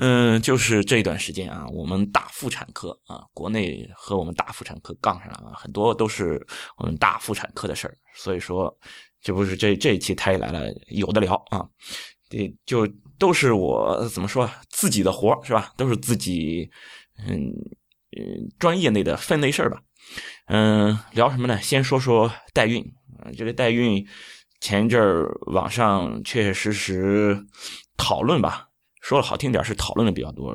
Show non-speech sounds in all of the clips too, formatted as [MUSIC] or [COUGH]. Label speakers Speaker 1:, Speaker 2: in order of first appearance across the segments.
Speaker 1: 嗯，就是这段时间啊，我们大妇产科啊，国内和我们大妇产科杠上了啊，很多都是我们大妇产科的事儿，所以说，这不是这这一期他也来了，有的聊啊，对，就都是我怎么说自己的活是吧？都是自己嗯嗯专业内的分内事儿吧。嗯，聊什么呢？先说说代孕啊，这个代孕前一阵儿网上确确实实讨论吧。说的好听点是讨论的比较多，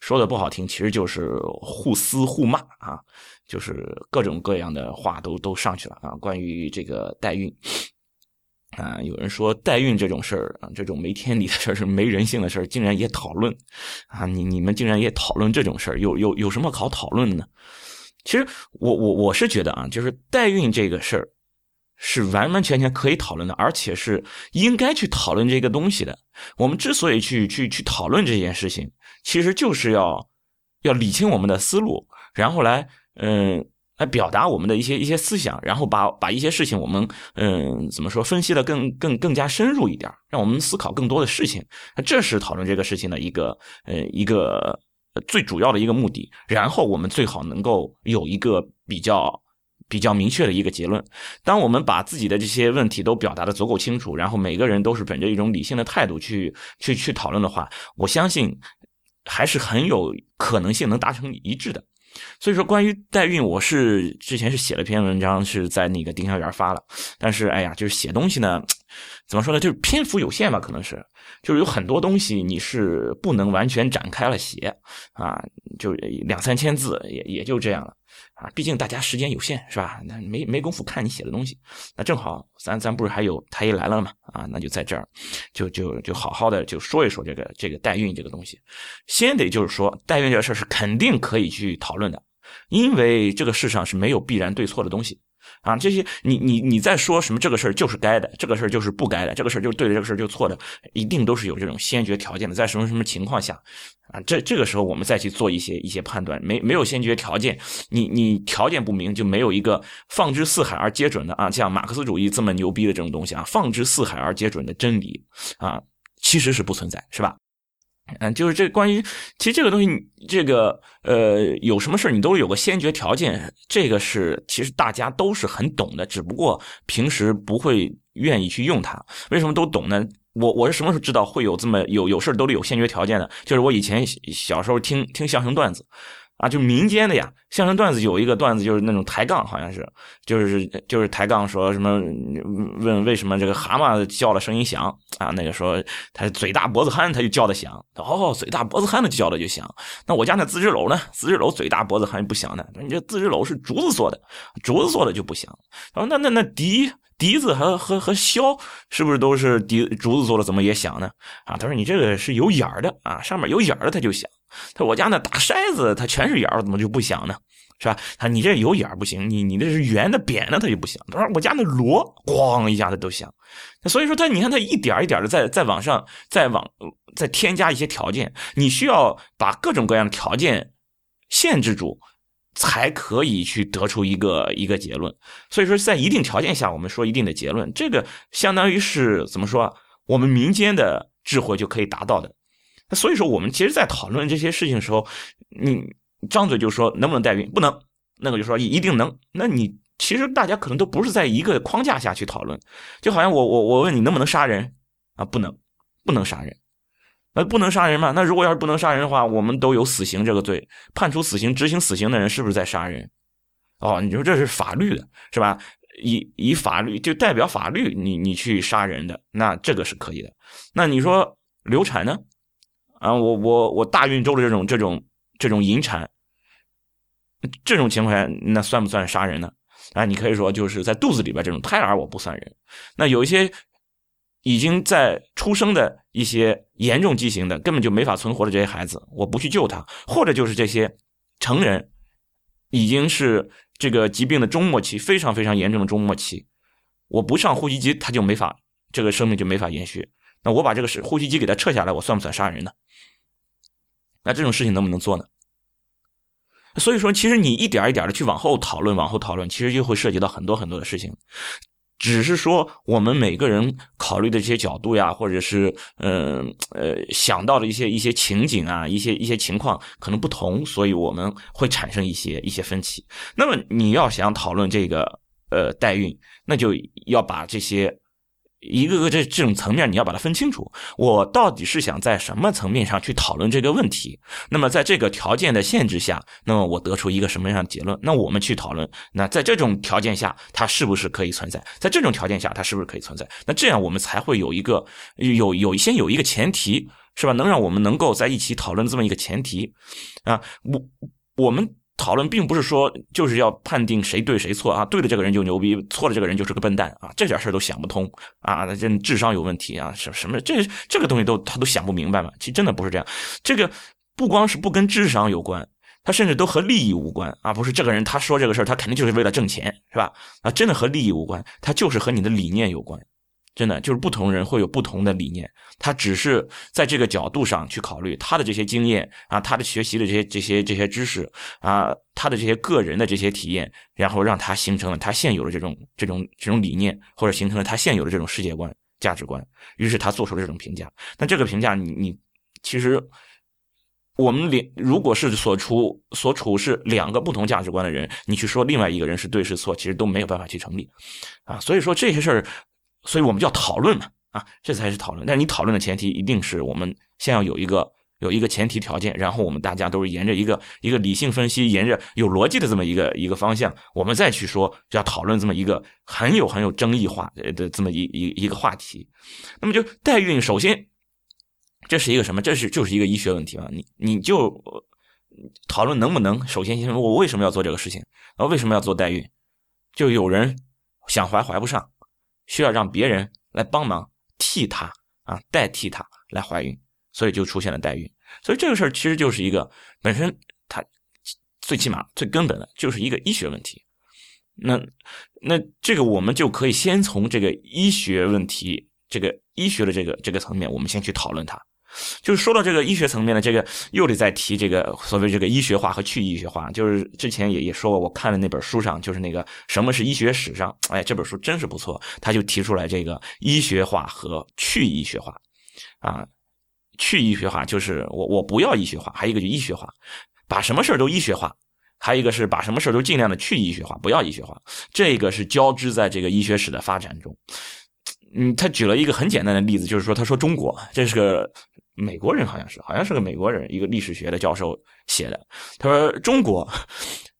Speaker 1: 说的不好听其实就是互撕互骂啊，就是各种各样的话都都上去了啊。关于这个代孕啊，有人说代孕这种事儿啊，这种没天理的事儿是没人性的事儿，竟然也讨论啊！你你们竟然也讨论这种事儿，有有有什么好讨论的呢？其实我我我是觉得啊，就是代孕这个事儿。是完完全全可以讨论的，而且是应该去讨论这个东西的。我们之所以去去去讨论这件事情，其实就是要要理清我们的思路，然后来嗯来表达我们的一些一些思想，然后把把一些事情我们嗯怎么说分析的更更更加深入一点，让我们思考更多的事情。这是讨论这个事情的一个呃一个最主要的一个目的。然后我们最好能够有一个比较。比较明确的一个结论。当我们把自己的这些问题都表达的足够清楚，然后每个人都是本着一种理性的态度去去去讨论的话，我相信还是很有可能性能达成一致的。所以说，关于代孕，我是之前是写了篇文章，是在那个丁香园发了。但是，哎呀，就是写东西呢，怎么说呢？就是篇幅有限吧，可能是，就是有很多东西你是不能完全展开了写啊，就两三千字，也也就这样了。啊，毕竟大家时间有限，是吧？那没没工夫看你写的东西，那正好，咱咱不是还有太医来了嘛？啊，那就在这儿，就就就好好的就说一说这个这个代孕这个东西。先得就是说，代孕这事是肯定可以去讨论的，因为这个世上是没有必然对错的东西。啊，这些你你你在说什么？这个事儿就是该的，这个事儿就是不该的，这个事儿就是对的，这个事儿就错的，一定都是有这种先决条件的。在什么什么情况下，啊，这这个时候我们再去做一些一些判断，没没有先决条件，你你条件不明，就没有一个放之四海而皆准的啊，像马克思主义这么牛逼的这种东西啊，放之四海而皆准的真理啊，其实是不存在，是吧？嗯，就是这关于，其实这个东西，这个呃，有什么事你都有个先决条件，这个是其实大家都是很懂的，只不过平时不会愿意去用它。为什么都懂呢？我我是什么时候知道会有这么有有事都得有先决条件的？就是我以前小时候听听相声段子。啊，就民间的呀，相声段子有一个段子，就是那种抬杠，好像是，就是就是抬杠，说什么问为什么这个蛤蟆叫的声音响啊？那个说他嘴大脖子憨，他就叫的响。哦，嘴大脖子憨的叫的就响。那我家那自制楼呢？自制楼嘴大脖子憨不响的。你这自制楼是竹子做的，竹子做的就不响。然后那那那笛笛子和和和箫是不是都是笛竹子做的？怎么也响呢？啊，他说你这个是有眼儿的啊，上面有眼儿的它就响。他我家那大筛子，它全是眼儿，怎么就不响呢？是吧？他你这有眼儿不行，你你这是圆的、扁的，它就不响。他说我家那锣，咣一下子都响。所以说他，你看他一点一点的在在往上，再往再添加一些条件，你需要把各种各样的条件限制住，才可以去得出一个一个结论。所以说，在一定条件下，我们说一定的结论，这个相当于是怎么说？我们民间的智慧就可以达到的。所以说，我们其实，在讨论这些事情的时候，你张嘴就说能不能代孕，不能，那个就说一定能。那你其实大家可能都不是在一个框架下去讨论，就好像我我我问你能不能杀人啊？不能，不能杀人。那不能杀人嘛？那如果要是不能杀人的话，我们都有死刑这个罪，判处死刑、执行死刑的人是不是在杀人？哦，你说这是法律的，是吧？以以法律就代表法律，你你去杀人的，那这个是可以的。那你说流产呢？啊，我我我大运周的这种这种这种引产，这种情况下，那算不算杀人呢？啊，你可以说就是在肚子里边这种胎儿，我不算人。那有一些已经在出生的一些严重畸形的，根本就没法存活的这些孩子，我不去救他，或者就是这些成人，已经是这个疾病的中末期，非常非常严重的中末期，我不上呼吸机，他就没法，这个生命就没法延续。那我把这个是呼吸机给他撤下来，我算不算杀人呢？那这种事情能不能做呢？所以说，其实你一点一点的去往后讨论，往后讨论，其实就会涉及到很多很多的事情。只是说，我们每个人考虑的这些角度呀，或者是嗯呃想到的一些一些情景啊，一些一些情况可能不同，所以我们会产生一些一些分歧。那么你要想讨论这个呃代孕，那就要把这些。一个个这这种层面，你要把它分清楚。我到底是想在什么层面上去讨论这个问题？那么在这个条件的限制下，那么我得出一个什么样的结论？那我们去讨论。那在这种条件下，它是不是可以存在？在这种条件下，它是不是可以存在？那这样我们才会有一个有有先有一个前提，是吧？能让我们能够在一起讨论这么一个前提啊。我我们。讨论并不是说就是要判定谁对谁错啊，对的这个人就牛逼，错的这个人就是个笨蛋啊，这点事儿都想不通啊，这智商有问题啊，什什么这这个东西都他都想不明白嘛。其实真的不是这样，这个不光是不跟智商有关，他甚至都和利益无关啊，不是这个人他说这个事儿，他肯定就是为了挣钱，是吧？啊，真的和利益无关，他就是和你的理念有关。真的就是不同人会有不同的理念，他只是在这个角度上去考虑他的这些经验啊，他的学习的这些这些这些知识啊，他的这些个人的这些体验，然后让他形成了他现有的这种这种这种理念，或者形成了他现有的这种世界观价值观，于是他做出了这种评价。那这个评价，你你其实我们连如果是所处所处是两个不同价值观的人，你去说另外一个人是对是错，其实都没有办法去成立啊。所以说这些事儿。所以我们就要讨论嘛，啊，这才是讨论。但是你讨论的前提一定是我们先要有一个有一个前提条件，然后我们大家都是沿着一个一个理性分析，沿着有逻辑的这么一个一个方向，我们再去说就要讨论这么一个很有很有争议化的这么一一一个话题。那么就代孕，首先这是一个什么？这是就是一个医学问题嘛？你你就讨论能不能？首先先我为什么要做这个事情？然后为什么要做代孕？就有人想怀怀不上。需要让别人来帮忙替她啊，代替她来怀孕，所以就出现了代孕。所以这个事儿其实就是一个本身它最起码最根本的就是一个医学问题。那那这个我们就可以先从这个医学问题，这个医学的这个这个层面，我们先去讨论它。就是说到这个医学层面的这个，又得再提这个所谓这个医学化和去医学化。就是之前也也说过，我看了那本书上，就是那个什么是医学史上，哎，这本书真是不错，他就提出来这个医学化和去医学化，啊，去医学化就是我我不要医学化，还有一个就医学化，把什么事儿都医学化，还有一个是把什么事儿都尽量的去医学化，不要医学化，这个是交织在这个医学史的发展中。嗯，他举了一个很简单的例子，就是说，他说中国这是个。美国人好像是，好像是个美国人，一个历史学的教授写的。他说中国，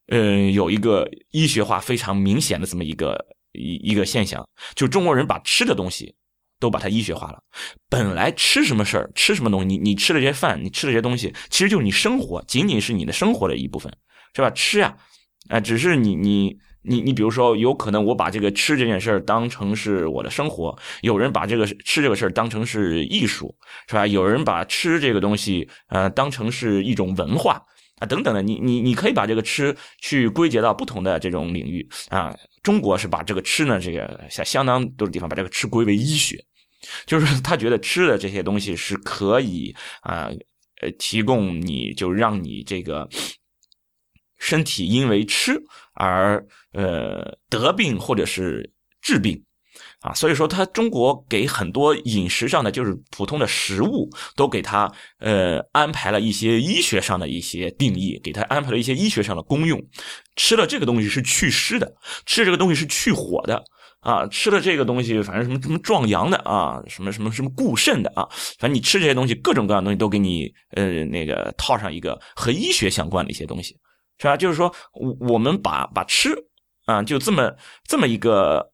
Speaker 1: 嗯，有一个医学化非常明显的这么一个一一个现象，就中国人把吃的东西都把它医学化了。本来吃什么事儿，吃什么东西，你你吃了这些饭，你吃了这些东西，其实就是你生活，仅仅是你的生活的一部分，是吧？吃啊，啊，只是你你。你你比如说，有可能我把这个吃这件事儿当成是我的生活，有人把这个吃这个事儿当成是艺术，是吧？有人把吃这个东西呃当成是一种文化啊等等的。你你你可以把这个吃去归结到不同的这种领域啊。中国是把这个吃呢，这个相相当多的地方把这个吃归为医学，就是他觉得吃的这些东西是可以啊呃提供你就让你这个。身体因为吃而呃得病或者是治病，啊，所以说他中国给很多饮食上的就是普通的食物都给他呃安排了一些医学上的一些定义，给他安排了一些医学上的功用。吃了这个东西是去湿的，吃这个东西是去火的啊，吃了这个东西反正什么什么壮阳的啊，什么什么什么固肾的啊，反正你吃这些东西各种各样的东西都给你呃那个套上一个和医学相关的一些东西。是吧？就是说，我我们把把吃啊，就这么这么一个，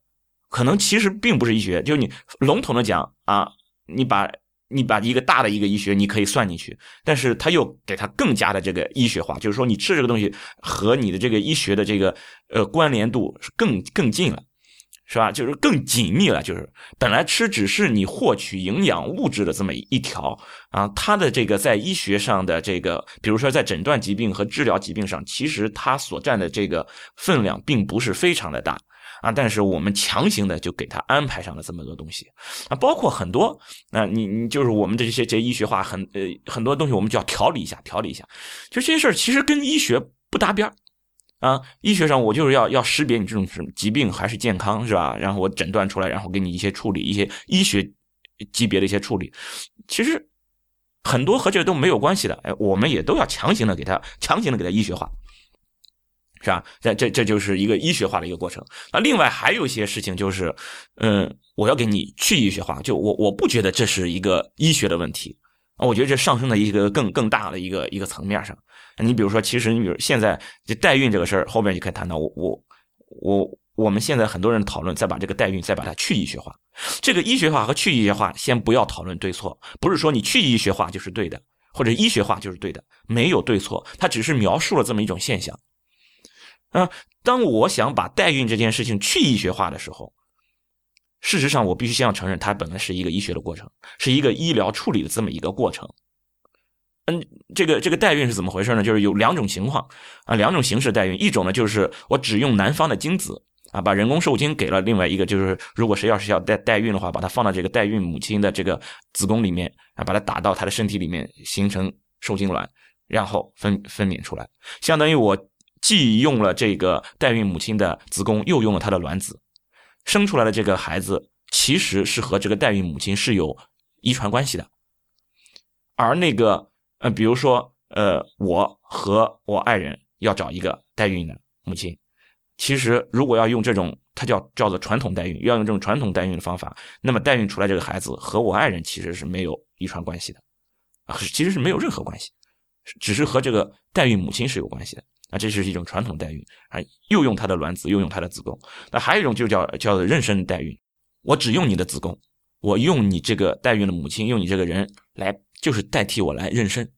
Speaker 1: 可能其实并不是医学。就是你笼统的讲啊，你把你把一个大的一个医学你可以算进去，但是他又给它更加的这个医学化，就是说你吃这个东西和你的这个医学的这个呃关联度是更更近了。是吧？就是更紧密了。就是本来吃只是你获取营养物质的这么一条啊，它的这个在医学上的这个，比如说在诊断疾病和治疗疾病上，其实它所占的这个分量并不是非常的大啊。但是我们强行的就给他安排上了这么多东西啊，包括很多啊，你你就是我们这些这医学化很呃很多东西，我们就要调理一下，调理一下。就这些事儿其实跟医学不搭边儿。啊，医学上我就是要要识别你这种什么疾病还是健康，是吧？然后我诊断出来，然后给你一些处理，一些医学级别的一些处理。其实很多和这都没有关系的，哎，我们也都要强行的给他强行的给他医学化，是吧？这这这就是一个医学化的一个过程。那另外还有一些事情就是，嗯，我要给你去医学化，就我我不觉得这是一个医学的问题。我觉得这上升的一个更更大的一个一个层面上。你比如说，其实你比如现在这代孕这个事儿，后面就可以谈到我我我我们现在很多人讨论，再把这个代孕再把它去医学化。这个医学化和去医学化，先不要讨论对错，不是说你去医学化就是对的，或者医学化就是对的，没有对错，它只是描述了这么一种现象。啊，当我想把代孕这件事情去医学化的时候。事实上，我必须先要承认，它本来是一个医学的过程，是一个医疗处理的这么一个过程。嗯，这个这个代孕是怎么回事呢？就是有两种情况啊，两种形式代孕。一种呢，就是我只用男方的精子啊，把人工受精给了另外一个，就是如果谁要是要代代孕的话，把它放到这个代孕母亲的这个子宫里面啊，把它打到她的身体里面，形成受精卵，然后分分娩出来，相当于我既用了这个代孕母亲的子宫，又用了她的卵子。生出来的这个孩子其实是和这个代孕母亲是有遗传关系的，而那个呃，比如说呃，我和我爱人要找一个代孕的母亲，其实如果要用这种，它叫叫做传统代孕，要用这种传统代孕的方法，那么代孕出来这个孩子和我爱人其实是没有遗传关系的，啊，其实是没有任何关系，只是和这个代孕母亲是有关系的。啊，这是一种传统代孕啊，又用她的卵子，又用她的子宫。那还有一种就叫叫做妊娠代孕，我只用你的子宫，我用你这个代孕的母亲，用你这个人来，就是代替我来妊娠。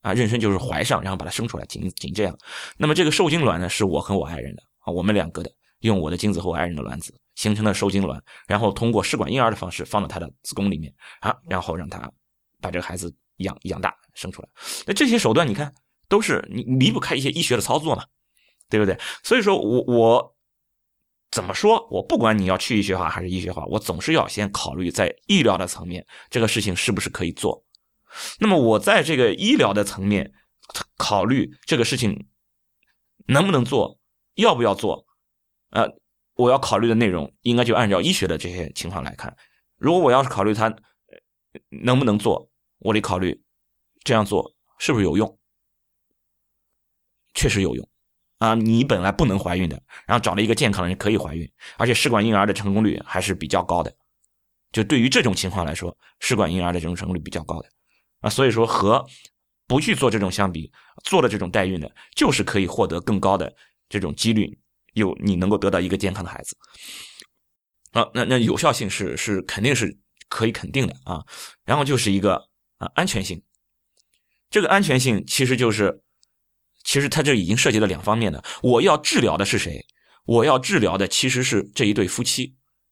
Speaker 1: 啊，妊娠就是怀上，然后把它生出来，仅仅这样。那么这个受精卵呢，是我和我爱人的啊，我们两个的，用我的精子和我爱人的卵子形成的受精卵，然后通过试管婴儿的方式放到他的子宫里面啊，然后让他把这个孩子养养大生出来。那这些手段，你看。都是你离不开一些医学的操作嘛，对不对？所以说我我怎么说？我不管你要去医学化还是医学化，我总是要先考虑在医疗的层面，这个事情是不是可以做。那么我在这个医疗的层面考虑这个事情能不能做，要不要做？呃，我要考虑的内容应该就按照医学的这些情况来看。如果我要是考虑它能不能做，我得考虑这样做是不是有用。确实有用，啊，你本来不能怀孕的，然后找了一个健康的人可以怀孕，而且试管婴儿的成功率还是比较高的。就对于这种情况来说，试管婴儿的这种成功率比较高的，啊，所以说和不去做这种相比，做了这种代孕的，就是可以获得更高的这种几率，有你能够得到一个健康的孩子。啊，那那有效性是是肯定是可以肯定的啊。然后就是一个啊安全性，这个安全性其实就是。其实他这已经涉及了两方面的，我要治疗的是谁？我要治疗的其实是这一对夫妻，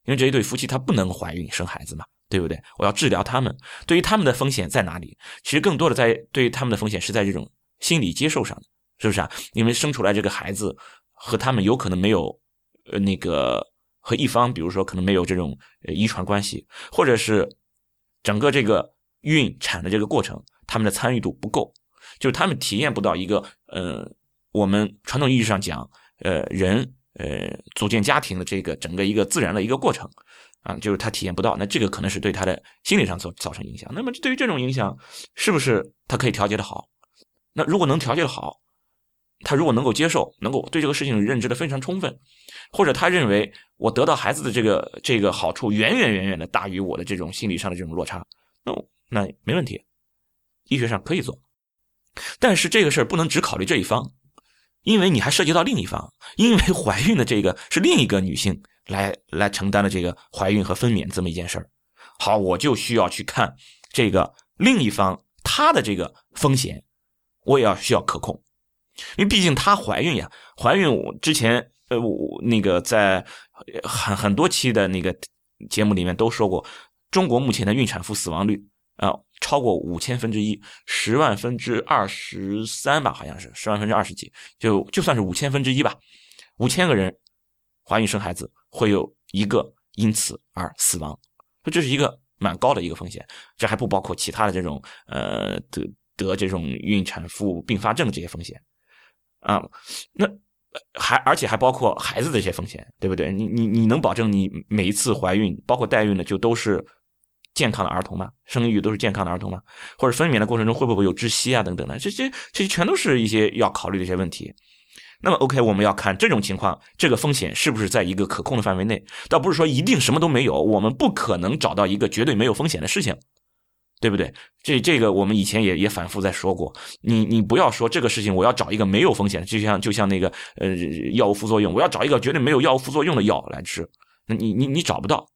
Speaker 1: 因为这一对夫妻他不能怀孕生孩子嘛，对不对？我要治疗他们，对于他们的风险在哪里？其实更多的在对于他们的风险是在这种心理接受上，是不是啊？因为生出来这个孩子和他们有可能没有，呃，那个和一方，比如说可能没有这种遗传关系，或者是整个这个孕产的这个过程，他们的参与度不够。就是他们体验不到一个，呃，我们传统意义上讲，呃，人，呃，组建家庭的这个整个一个自然的一个过程，啊，就是他体验不到，那这个可能是对他的心理上造造成影响。那么对于这种影响，是不是他可以调节的好？那如果能调节的好，他如果能够接受，能够对这个事情认知的非常充分，或者他认为我得到孩子的这个这个好处远远远远的大于我的这种心理上的这种落差，那那没问题，医学上可以做。但是这个事儿不能只考虑这一方，因为你还涉及到另一方，因为怀孕的这个是另一个女性来来承担的这个怀孕和分娩这么一件事儿。好，我就需要去看这个另一方她的这个风险，我也要需要可控，因为毕竟她怀孕呀，怀孕我之前呃我那个在很很多期的那个节目里面都说过，中国目前的孕产妇死亡率啊超过五千分之一，十万分之二十三吧，好像是十万分之二十几，就就算是五千分之一吧，五千个人怀孕生孩子会有一个因此而死亡，说这是一个蛮高的一个风险，这还不包括其他的这种呃得得这种孕产妇并发症这些风险啊，那。还而且还包括孩子的一些风险，对不对？你你你能保证你每一次怀孕，包括代孕的，就都是健康的儿童吗？生育都是健康的儿童吗？或者分娩的过程中会不会有窒息啊等等的？这些这些全都是一些要考虑的一些问题。那么 OK，我们要看这种情况，这个风险是不是在一个可控的范围内？倒不是说一定什么都没有，我们不可能找到一个绝对没有风险的事情。对不对？这这个我们以前也也反复在说过。你你不要说这个事情，我要找一个没有风险，就像就像那个呃药物副作用，我要找一个绝对没有药物副作用的药来吃，那你你你找不到。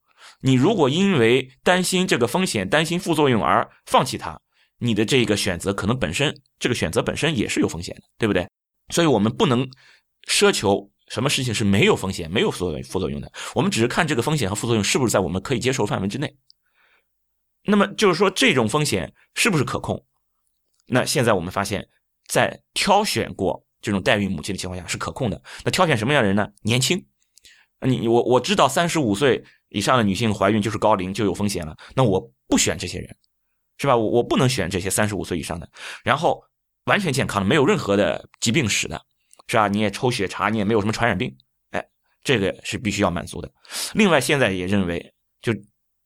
Speaker 1: 你如果因为担心这个风险、担心副作用而放弃它，你的这个选择可能本身这个选择本身也是有风险的，对不对？所以我们不能奢求什么事情是没有风险、没有副作用副作用的，我们只是看这个风险和副作用是不是在我们可以接受范围之内。那么就是说，这种风险是不是可控？那现在我们发现，在挑选过这种代孕母亲的情况下是可控的。那挑选什么样的人呢？年轻。你我我知道，三十五岁以上的女性怀孕就是高龄就有风险了。那我不选这些人，是吧？我我不能选这些三十五岁以上的，然后完全健康的，没有任何的疾病史的，是吧？你也抽血查，你也没有什么传染病，哎，这个是必须要满足的。另外，现在也认为，就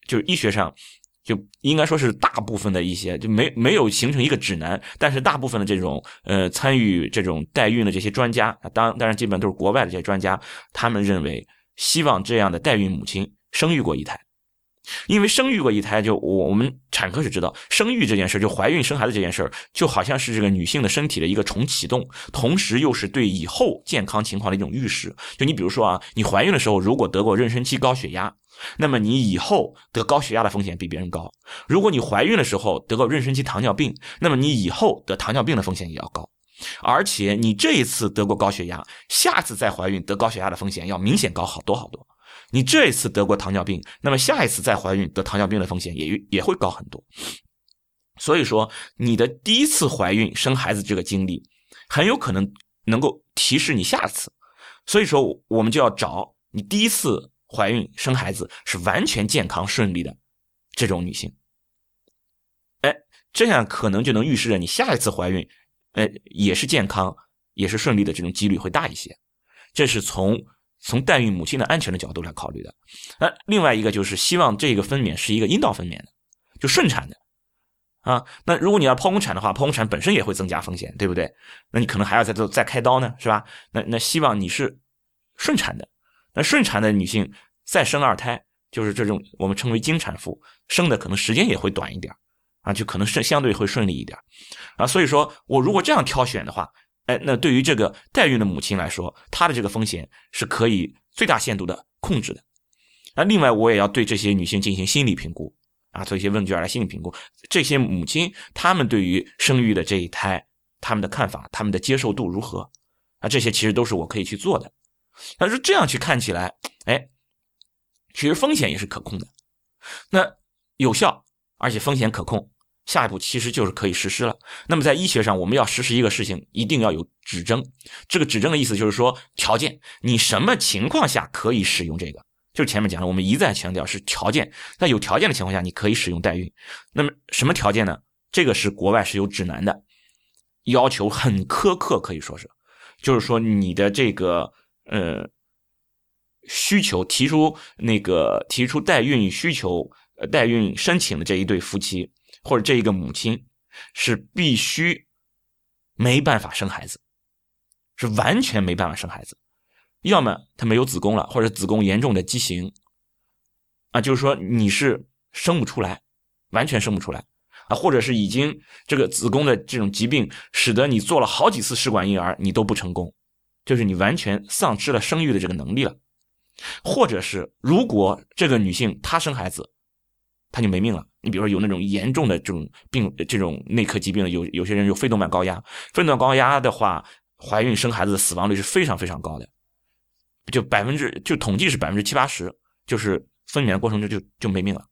Speaker 1: 就医学上。就应该说是大部分的一些就没没有形成一个指南，但是大部分的这种呃参与这种代孕的这些专家，当当然基本都是国外的这些专家，他们认为希望这样的代孕母亲生育过一胎，因为生育过一胎，就我我们产科是知道，生育这件事就怀孕生孩子这件事就好像是这个女性的身体的一个重启动，同时又是对以后健康情况的一种预示。就你比如说啊，你怀孕的时候如果得过妊娠期高血压。那么你以后得高血压的风险比别人高。如果你怀孕的时候得过妊娠期糖尿病，那么你以后得糖尿病的风险也要高。而且你这一次得过高血压，下次再怀孕得高血压的风险要明显高好多好多。你这一次得过糖尿病，那么下一次再怀孕得糖尿病的风险也也会高很多。所以说，你的第一次怀孕生孩子这个经历，很有可能能够提示你下次。所以说，我们就要找你第一次。怀孕生孩子是完全健康顺利的这种女性，哎，这样可能就能预示着你下一次怀孕，哎，也是健康也是顺利的这种几率会大一些。这是从从代孕母亲的安全的角度来考虑的。那另外一个就是希望这个分娩是一个阴道分娩的，就顺产的啊。那如果你要剖宫产的话，剖宫产本身也会增加风险，对不对？那你可能还要再做再开刀呢，是吧？那那希望你是顺产的。那顺产的女性再生二胎，就是这种我们称为经产妇，生的可能时间也会短一点啊，就可能是相对会顺利一点啊。所以说我如果这样挑选的话，哎，那对于这个代孕的母亲来说，她的这个风险是可以最大限度的控制的。那另外，我也要对这些女性进行心理评估啊，做一些问卷来心理评估这些母亲她们对于生育的这一胎，她们的看法，她们的接受度如何啊？这些其实都是我可以去做的。但是这样去看起来，哎，其实风险也是可控的，那有效而且风险可控，下一步其实就是可以实施了。那么在医学上，我们要实施一个事情，一定要有指征。这个指征的意思就是说，条件，你什么情况下可以使用这个？就是前面讲的，我们一再强调是条件。在有条件的情况下，你可以使用代孕。那么什么条件呢？这个是国外是有指南的，要求很苛刻，可以说是，就是说你的这个。呃，需求提出那个提出代孕需求、代孕申请的这一对夫妻或者这一个母亲是必须没办法生孩子，是完全没办法生孩子，要么她没有子宫了，或者子宫严重的畸形啊，就是说你是生不出来，完全生不出来啊，或者是已经这个子宫的这种疾病使得你做了好几次试管婴儿你都不成功。就是你完全丧失了生育的这个能力了，或者是如果这个女性她生孩子，她就没命了。你比如说有那种严重的这种病，这种内科疾病的，有有些人有肺动脉高压，肺动脉高压的话，怀孕生孩子的死亡率是非常非常高的。就百分之就统计是百分之七八十，就是分娩的过程中就就没命了。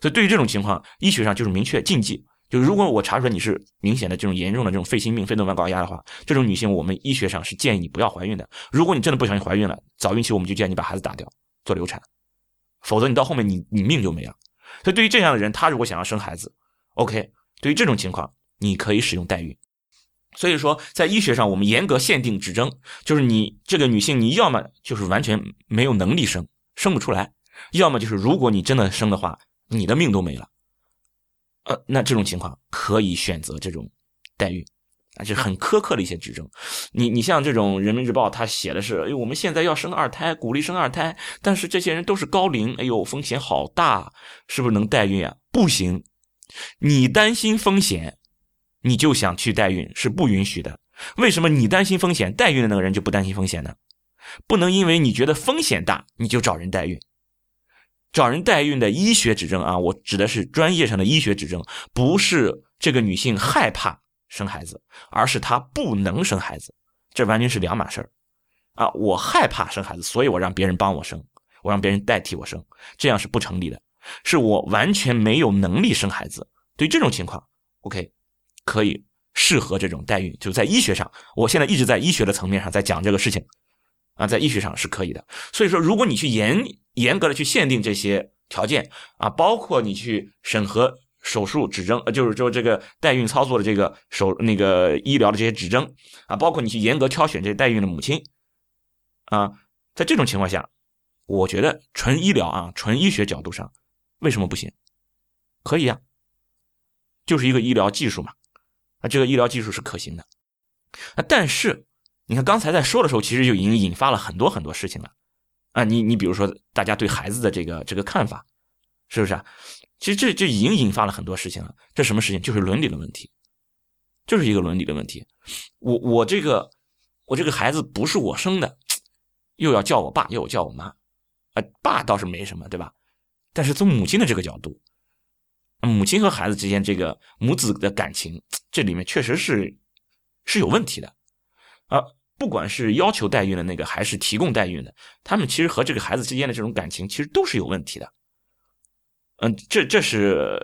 Speaker 1: 所以对于这种情况，医学上就是明确禁忌，就如果我查出来你是明显的这种严重的这种肺心病、肺动脉高压的话，这种女性我们医学上是建议你不要怀孕的。如果你真的不小心怀孕了，早孕期我们就建议你把孩子打掉做流产，否则你到后面你你命就没了。所以对于这样的人，他如果想要生孩子，OK，对于这种情况你可以使用代孕。所以说，在医学上，我们严格限定指征，就是你这个女性，你要么就是完全没有能力生，生不出来；要么就是如果你真的生的话，你的命都没了。呃，那这种情况可以选择这种代孕，啊，这很苛刻的一些指征。你你像这种《人民日报》，他写的是，哎，我们现在要生二胎，鼓励生二胎，但是这些人都是高龄，哎呦，风险好大，是不是能代孕啊？不行，你担心风险。你就想去代孕是不允许的。为什么你担心风险，代孕的那个人就不担心风险呢？不能因为你觉得风险大，你就找人代孕。找人代孕的医学指证啊，我指的是专业上的医学指证，不是这个女性害怕生孩子，而是她不能生孩子，这完全是两码事儿啊！我害怕生孩子，所以我让别人帮我生，我让别人代替我生，这样是不成立的。是我完全没有能力生孩子，对于这种情况，OK。可以适合这种代孕，就在医学上，我现在一直在医学的层面上在讲这个事情，啊，在医学上是可以的。所以说，如果你去严严格的去限定这些条件啊，包括你去审核手术指征，呃，就是说这个代孕操作的这个手那个医疗的这些指征啊，包括你去严格挑选这代孕的母亲啊，在这种情况下，我觉得纯医疗啊，纯医学角度上，为什么不行？可以呀，就是一个医疗技术嘛。啊，这个医疗技术是可行的，啊，但是你看刚才在说的时候，其实就已经引发了很多很多事情了，啊，你你比如说大家对孩子的这个这个看法，是不是啊？其实这这已经引发了很多事情了，这什么事情？就是伦理的问题，就是一个伦理的问题。我我这个我这个孩子不是我生的，又要叫我爸，又要叫我妈，啊，爸倒是没什么，对吧？但是从母亲的这个角度。母亲和孩子之间这个母子的感情，这里面确实是是有问题的啊！不管是要求代孕的那个，还是提供代孕的，他们其实和这个孩子之间的这种感情，其实都是有问题的。嗯，这这是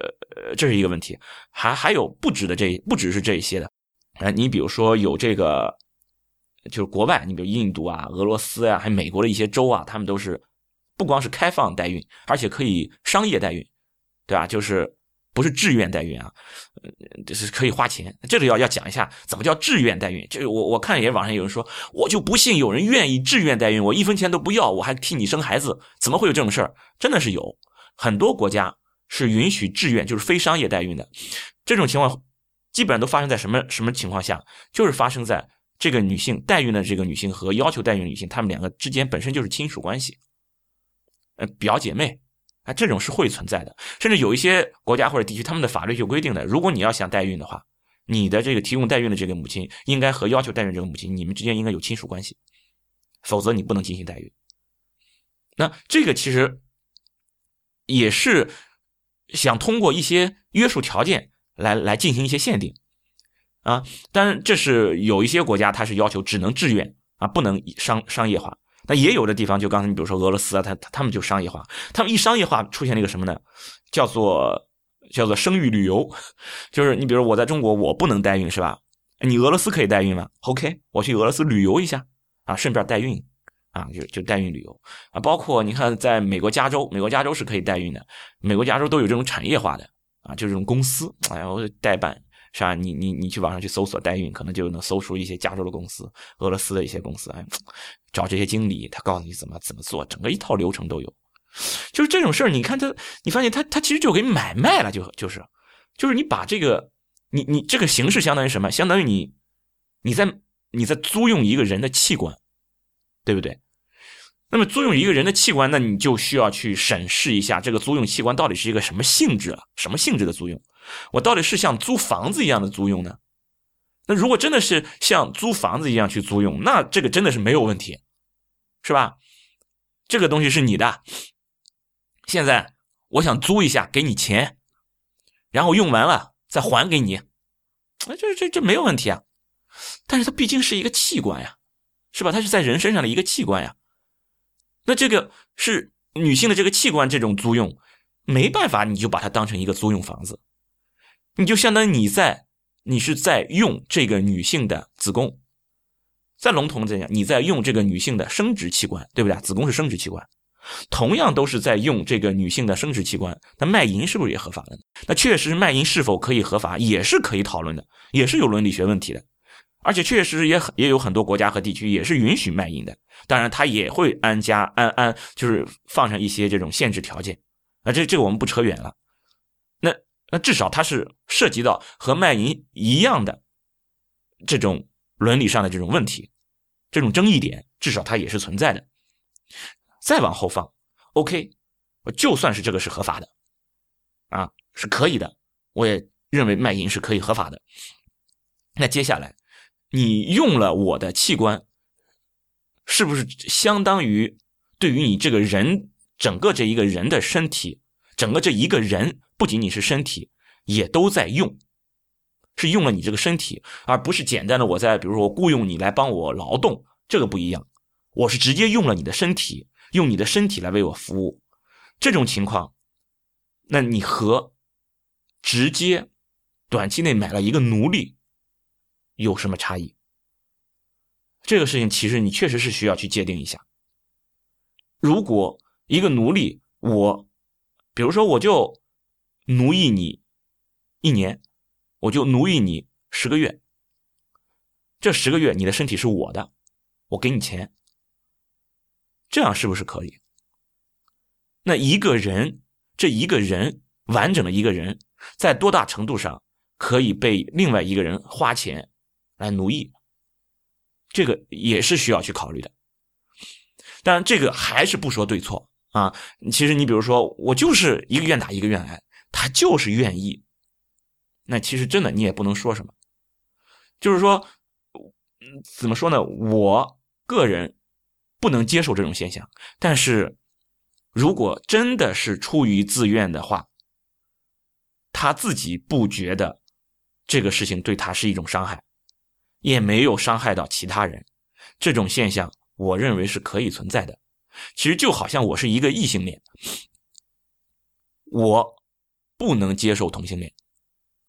Speaker 1: 这是一个问题，还还有不止的这不只是这一些的啊！你比如说有这个，就是国外，你比如印度啊、俄罗斯呀，还有美国的一些州啊，他们都是不光是开放代孕，而且可以商业代孕，对吧？就是。不是自愿代孕啊，就是可以花钱。这里要要讲一下，怎么叫自愿代孕？就是我我看也网上有人说，我就不信有人愿意自愿代孕，我一分钱都不要，我还替你生孩子，怎么会有这种事儿？真的是有很多国家是允许自愿，就是非商业代孕的。这种情况基本上都发生在什么什么情况下？就是发生在这个女性代孕的这个女性和要求代孕女性，她们两个之间本身就是亲属关系，呃，表姐妹。啊，这种是会存在的，甚至有一些国家或者地区，他们的法律就规定的，如果你要想代孕的话，你的这个提供代孕的这个母亲应该和要求代孕这个母亲，你们之间应该有亲属关系，否则你不能进行代孕。那这个其实也是想通过一些约束条件来来进行一些限定啊，当然这是有一些国家它是要求只能自愿啊，不能商商业化。那也有的地方，就刚才你比如说俄罗斯啊，他他们就商业化，他们一商业化出现了一个什么呢？叫做叫做生育旅游，就是你比如我在中国我不能代孕是吧？你俄罗斯可以代孕吗？OK，我去俄罗斯旅游一下啊，顺便代孕啊，就就代孕旅游啊。包括你看，在美国加州，美国加州是可以代孕的，美国加州都有这种产业化的啊，就这种公司，哎我代办。是吧？你你你去网上去搜索代孕，可能就能搜出一些加州的公司、俄罗斯的一些公司，哎，找这些经理，他告诉你怎么怎么做，整个一套流程都有。就是这种事儿，你看他，你发现他他其实就给买卖了，就就是就是你把这个你你这个形式相当于什么？相当于你你在你在租用一个人的器官，对不对？那么租用一个人的器官，那你就需要去审视一下这个租用器官到底是一个什么性质了，什么性质的租用？我到底是像租房子一样的租用呢？那如果真的是像租房子一样去租用，那这个真的是没有问题，是吧？这个东西是你的，现在我想租一下，给你钱，然后用完了再还给你，那这这这没有问题啊。但是它毕竟是一个器官呀，是吧？它是在人身上的一个器官呀。那这个是女性的这个器官，这种租用没办法，你就把它当成一个租用房子，你就相当于你在你是在用这个女性的子宫，再笼统的讲，你在用这个女性的生殖器官，对不对？子宫是生殖器官。同样都是在用这个女性的生殖器官，那卖淫是不是也合法了呢？那确实卖淫是否可以合法，也是可以讨论的，也是有伦理学问题的。而且确实也很也有很多国家和地区也是允许卖淫的，当然他也会安加安安，就是放上一些这种限制条件。啊，这这个我们不扯远了。那那至少它是涉及到和卖淫一样的这种伦理上的这种问题，这种争议点，至少它也是存在的。再往后放，OK，就算是这个是合法的，啊，是可以的，我也认为卖淫是可以合法的。那接下来，你用了我的器官，是不是相当于对于你这个人整个这一个人的身体，整个这一个人不仅仅是身体，也都在用，是用了你这个身体，而不是简单的我在比如说我雇佣你来帮我劳动，这个不一样，我是直接用了你的身体。用你的身体来为我服务，这种情况，那你和直接短期内买了一个奴隶有什么差异？这个事情其实你确实是需要去界定一下。如果一个奴隶，我比如说我就奴役你一年，我就奴役你十个月，这十个月你的身体是我的，我给你钱。这样是不是可以？那一个人，这一个人完整的一个人，在多大程度上可以被另外一个人花钱来奴役？这个也是需要去考虑的。当然，这个还是不说对错啊。其实你比如说，我就是一个愿打一个愿挨，他就是愿意。那其实真的你也不能说什么，就是说，怎么说呢？我个人。不能接受这种现象，但是，如果真的是出于自愿的话，他自己不觉得这个事情对他是一种伤害，也没有伤害到其他人，这种现象，我认为是可以存在的。其实就好像我是一个异性恋，我不能接受同性恋，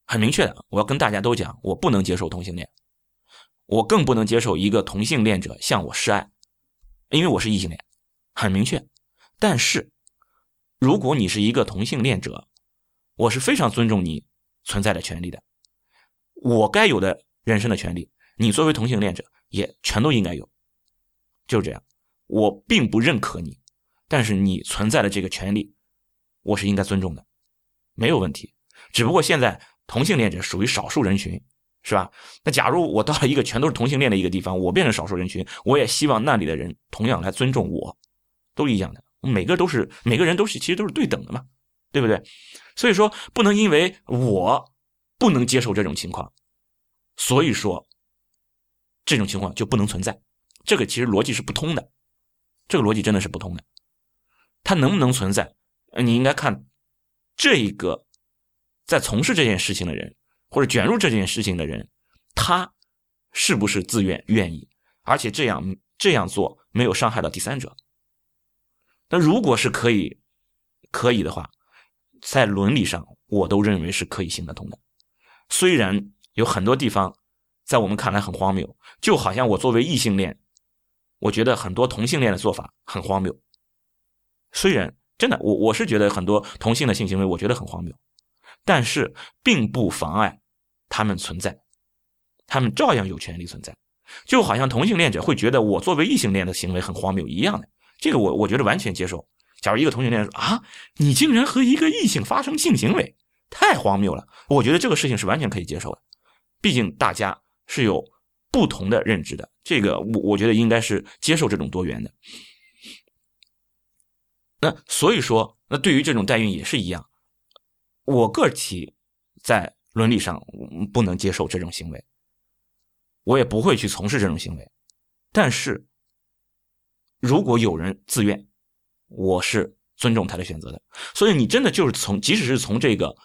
Speaker 1: 很明确的，我要跟大家都讲，我不能接受同性恋，我更不能接受一个同性恋者向我示爱。因为我是异性恋，很明确。但是，如果你是一个同性恋者，我是非常尊重你存在的权利的。我该有的人生的权利，你作为同性恋者也全都应该有。就是这样，我并不认可你，但是你存在的这个权利，我是应该尊重的，没有问题。只不过现在同性恋者属于少数人群。是吧？那假如我到了一个全都是同性恋的一个地方，我变成少数人群，我也希望那里的人同样来尊重我，都一样的，每个都是每个人都是其实都是对等的嘛，对不对？所以说不能因为我不能接受这种情况，所以说这种情况就不能存在，这个其实逻辑是不通的，这个逻辑真的是不通的，它能不能存在？你应该看这一个在从事这件事情的人。或者卷入这件事情的人，他是不是自愿愿意，而且这样这样做没有伤害到第三者？那如果是可以可以的话，在伦理上我都认为是可以行得通的。虽然有很多地方在我们看来很荒谬，就好像我作为异性恋，我觉得很多同性恋的做法很荒谬。虽然真的，我我是觉得很多同性的性行为，我觉得很荒谬。但是并不妨碍他们存在，他们照样有权利存在，就好像同性恋者会觉得我作为异性恋的行为很荒谬一样的。这个我我觉得完全接受。假如一个同性恋说啊，你竟然和一个异性发生性行为，太荒谬了。我觉得这个事情是完全可以接受的，毕竟大家是有不同的认知的。这个我我觉得应该是接受这种多元的。那所以说，那对于这种代孕也是一样。我个体在伦理上不能接受这种行为，我也不会去从事这种行为。但是，如果有人自愿，我是尊重他的选择的。所以，你真的就是从，即使是从这个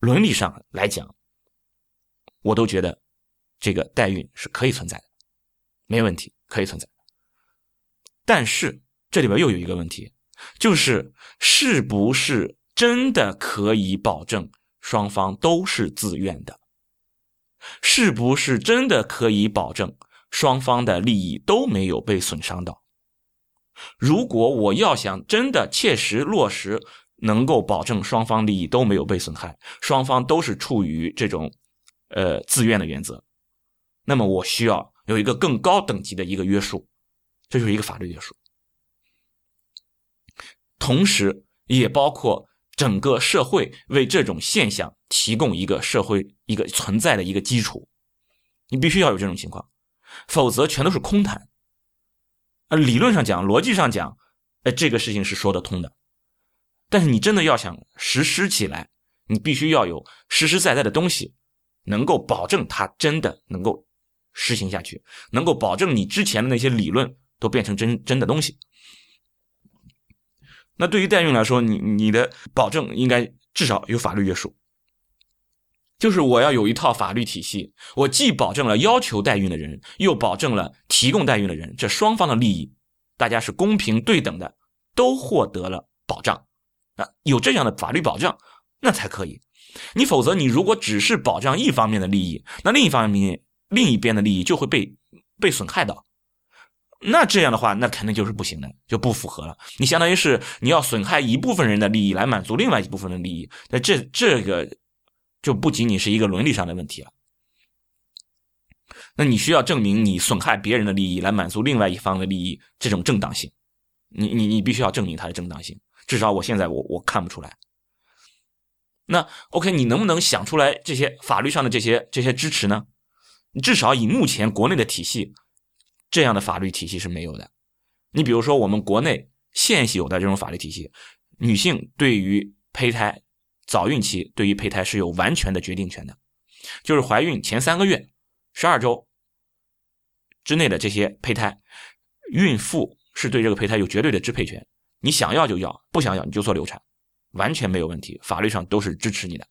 Speaker 1: 伦理上来讲，我都觉得这个代孕是可以存在的，没问题，可以存在。但是，这里边又有一个问题，就是是不是真的可以保证双方都是自愿的？是不是真的可以保证双方的利益都没有被损伤到？如果我要想真的切实落实，能够保证双方利益都没有被损害，双方都是处于这种呃自愿的原则，那么我需要有一个更高等级的一个约束，这就是一个法律约束，同时也包括整个社会为这种现象提供一个社会一个存在的一个基础，你必须要有这种情况，否则全都是空谈。呃，理论上讲，逻辑上讲，哎，这个事情是说得通的。但是你真的要想实施起来，你必须要有实实在在的东西，能够保证它真的能够实行下去，能够保证你之前的那些理论都变成真真的东西。那对于代孕来说，你你的保证应该至少有法律约束，就是我要有一套法律体系，我既保证了要求代孕的人，又保证了提供代孕的人，这双方的利益，大家是公平对等的，都获得了保障。啊有这样的法律保障，那才可以。你否则，你如果只是保障一方面的利益，那另一方面另一边的利益就会被被损害到。那这样的话，那肯定就是不行的，就不符合了。你相当于是你要损害一部分人的利益来满足另外一部分的利益，那这这个就不仅仅是一个伦理上的问题了。那你需要证明你损害别人的利益来满足另外一方的利益这种正当性，你你你必须要证明它的正当性。至少我现在我我看不出来。那 OK，你能不能想出来这些法律上的这些这些支持呢？至少以目前国内的体系，这样的法律体系是没有的。你比如说我们国内现有的这种法律体系，女性对于胚胎早孕期对于胚胎是有完全的决定权的，就是怀孕前三个月、十二周之内的这些胚胎，孕妇是对这个胚胎有绝对的支配权。你想要就要，不想要你就做流产，完全没有问题，法律上都是支持你的。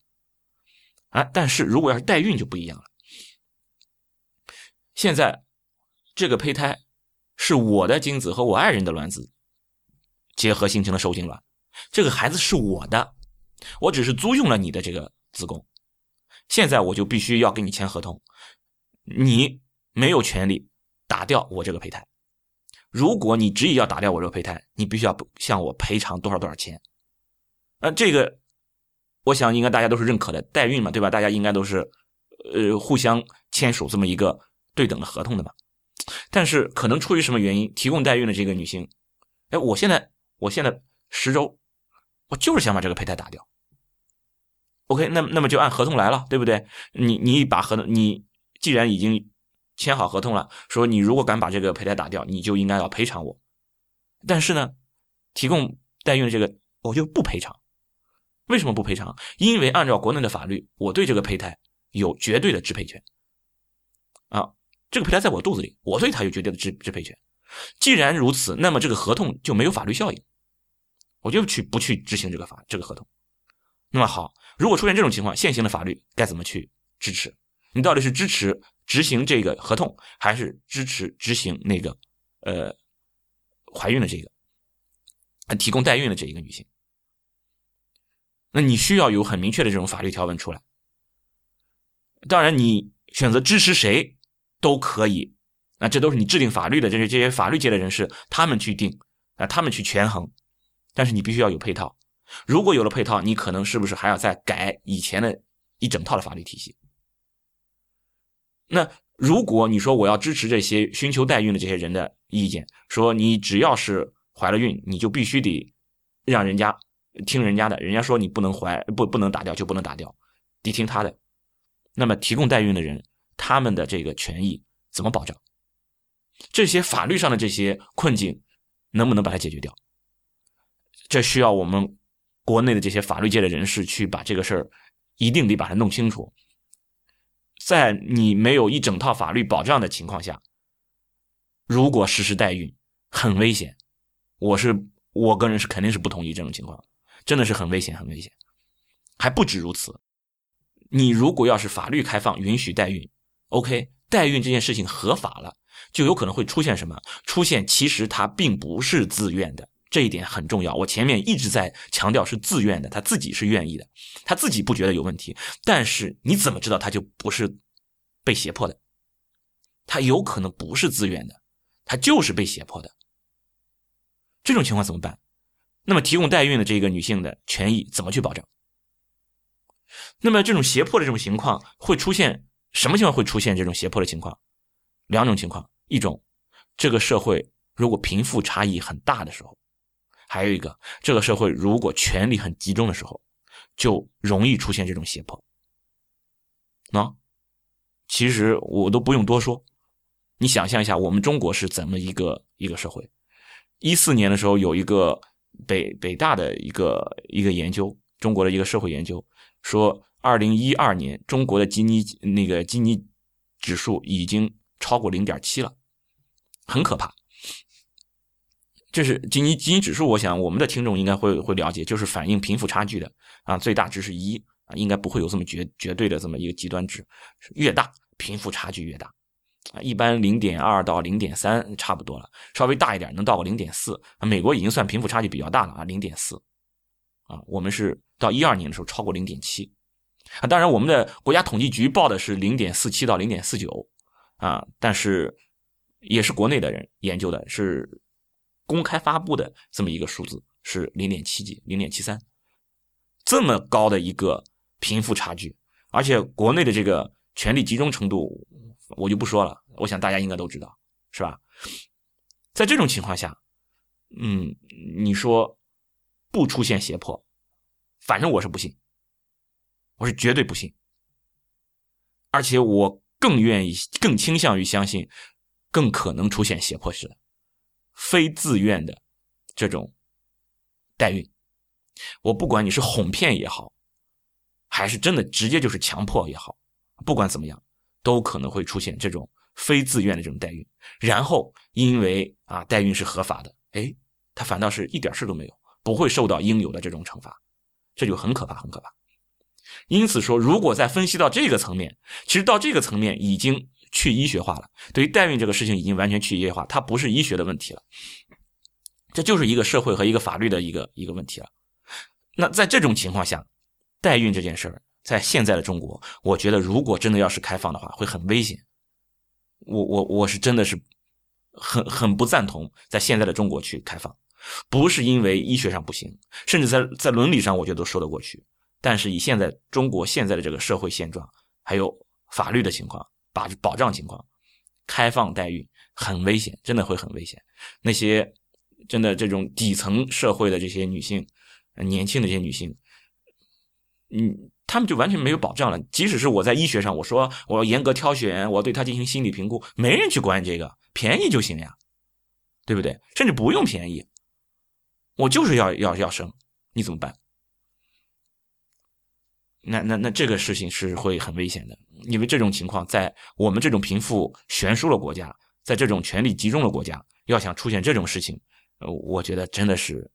Speaker 1: 啊，但是如果要是代孕就不一样了。现在这个胚胎是我的精子和我爱人的卵子结合形成的受精卵，这个孩子是我的，我只是租用了你的这个子宫，现在我就必须要跟你签合同，你没有权利打掉我这个胚胎。如果你执意要打掉我这个胚胎，你必须要向我赔偿多少多少钱？呃，这个我想应该大家都是认可的，代孕嘛，对吧？大家应该都是呃互相签署这么一个对等的合同的嘛。但是可能出于什么原因，提供代孕的这个女性，哎，我现在我现在十周，我就是想把这个胚胎打掉。OK，那那么就按合同来了，对不对？你你把合同，你既然已经。签好合同了，说你如果敢把这个胚胎打掉，你就应该要赔偿我。但是呢，提供代孕的这个我就不赔偿。为什么不赔偿？因为按照国内的法律，我对这个胚胎有绝对的支配权。啊，这个胚胎在我肚子里，我对它有绝对的支支配权。既然如此，那么这个合同就没有法律效应，我就去不去执行这个法这个合同。那么好，如果出现这种情况，现行的法律该怎么去支持？你到底是支持？执行这个合同，还是支持执行那个，呃，怀孕的这个，提供代孕的这一个女性？那你需要有很明确的这种法律条文出来。当然，你选择支持谁都可以，那这都是你制定法律的这些这些法律界的人士他们去定啊，他们去权衡。但是你必须要有配套，如果有了配套，你可能是不是还要再改以前的一整套的法律体系？那如果你说我要支持这些寻求代孕的这些人的意见，说你只要是怀了孕，你就必须得让人家听人家的，人家说你不能怀不不能打掉就不能打掉，得听他的。那么提供代孕的人，他们的这个权益怎么保障？这些法律上的这些困境能不能把它解决掉？这需要我们国内的这些法律界的人士去把这个事儿一定得把它弄清楚。在你没有一整套法律保障的情况下，如果实施代孕，很危险。我是我个人是肯定是不同意这种情况，真的是很危险，很危险。还不止如此，你如果要是法律开放允许代孕，OK，代孕这件事情合法了，就有可能会出现什么？出现其实他并不是自愿的，这一点很重要。我前面一直在强调是自愿的，他自己是愿意的，他自己不觉得有问题。但是你怎么知道他就不是被胁迫的？他有可能不是自愿的，他就是被胁迫的。这种情况怎么办？那么提供代孕的这个女性的权益怎么去保障？那么这种胁迫的这种情况会出现什么情况会出现这种胁迫的情况？两种情况，一种这个社会如果贫富差异很大的时候，还有一个这个社会如果权力很集中的时候，就容易出现这种胁迫。那其实我都不用多说，你想象一下，我们中国是怎么一个一个社会？一四年的时候有一个北北大的一个一个研究，中国的一个社会研究。说，二零一二年中国的基尼那个基尼指数已经超过零点七了，很可怕。这是基尼基尼指数，我想我们的听众应该会会了解，就是反映贫富差距的啊，最大值是一啊，应该不会有这么绝绝对的这么一个极端值，越大贫富差距越大啊，一般零点二到零点三差不多了，稍微大一点能到个零点四，美国已经算贫富差距比较大了啊，零点四。啊，我们是到一二年的时候超过零点七，啊，当然我们的国家统计局报的是零点四七到零点四九，啊，但是也是国内的人研究的，是公开发布的这么一个数字是零点七几，零点七三，这么高的一个贫富差距，而且国内的这个权力集中程度，我就不说了，我想大家应该都知道，是吧？在这种情况下，嗯，你说。不出现胁迫，反正我是不信，我是绝对不信，而且我更愿意、更倾向于相信，更可能出现胁迫式的、非自愿的这种代孕。我不管你是哄骗也好，还是真的直接就是强迫也好，不管怎么样，都可能会出现这种非自愿的这种代孕。然后因为啊，代孕是合法的，哎，他反倒是一点事都没有。不会受到应有的这种惩罚，这就很可怕，很可怕。因此说，如果再分析到这个层面，其实到这个层面已经去医学化了。对于代孕这个事情，已经完全去医学化，它不是医学的问题了，这就是一个社会和一个法律的一个一个问题了。那在这种情况下，代孕这件事儿，在现在的中国，我觉得如果真的要是开放的话，会很危险。我我我是真的是很很不赞同在现在的中国去开放。不是因为医学上不行，甚至在在伦理上，我觉得都说得过去。但是以现在中国现在的这个社会现状，还有法律的情况、保保障情况，开放代孕很危险，真的会很危险。那些真的这种底层社会的这些女性，年轻的这些女性，嗯，她们就完全没有保障了。即使是我在医学上，我说我要严格挑选，我要对她进行心理评估，没人去管这个，便宜就行呀，对不对？甚至不用便宜。我就是要要要生，你怎么办？那那那这个事情是会很危险的，因为这种情况在我们这种贫富悬殊的国家，在这种权力集中的国家，要想出现这种事情，呃，我觉得真的是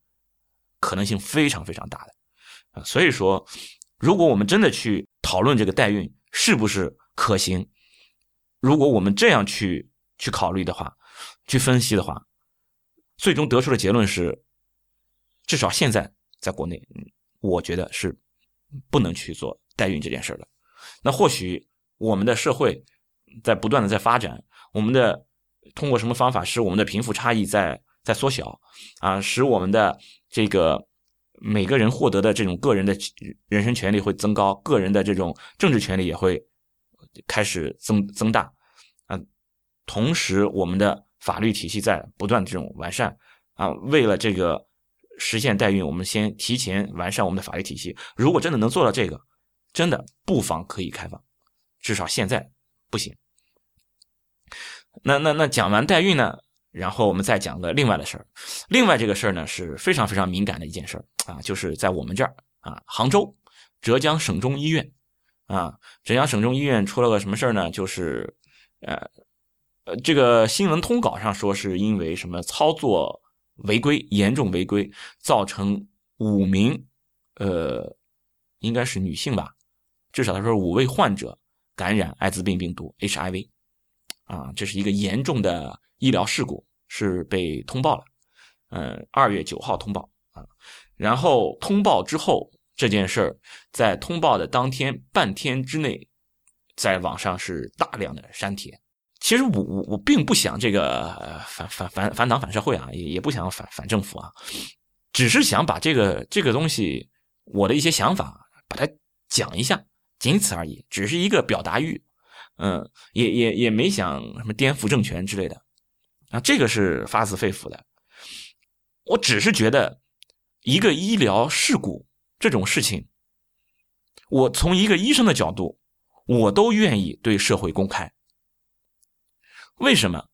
Speaker 1: 可能性非常非常大的啊。所以说，如果我们真的去讨论这个代孕是不是可行，如果我们这样去去考虑的话，去分析的话，最终得出的结论是。至少现在在国内，我觉得是不能去做代孕这件事的。那或许我们的社会在不断的在发展，我们的通过什么方法使我们的贫富差异在在缩小啊，使我们的这个每个人获得的这种个人的人身权利会增高，个人的这种政治权利也会开始增增大啊。同时，我们的法律体系在不断这种完善啊，为了这个。实现代孕，我们先提前完善我们的法律体系。如果真的能做到这个，真的不妨可以开放。至少现在不行。那那那讲完代孕呢，然后我们再讲个另外的事儿。另外这个事儿呢是非常非常敏感的一件事儿啊，就是在我们这儿啊，杭州浙江省中医院啊，浙江省中医院出了个什么事儿呢？就是呃呃，这个新闻通稿上说是因为什么操作。违规严重违规，造成五名，呃，应该是女性吧，至少他说五位患者感染艾滋病病毒 HIV，啊，这是一个严重的医疗事故，是被通报了。嗯，二月九号通报啊，然后通报之后，这件事儿在通报的当天半天之内，在网上是大量的删帖。其实我我我并不想这个反反反反党反社会啊，也也不想反反政府啊，只是想把这个这个东西我的一些想法把它讲一下，仅此而已，只是一个表达欲。嗯，也也也没想什么颠覆政权之类的啊，这个是发自肺腑的。我只是觉得，一个医疗事故这种事情，我从一个医生的角度，我都愿意对社会公开。为什么？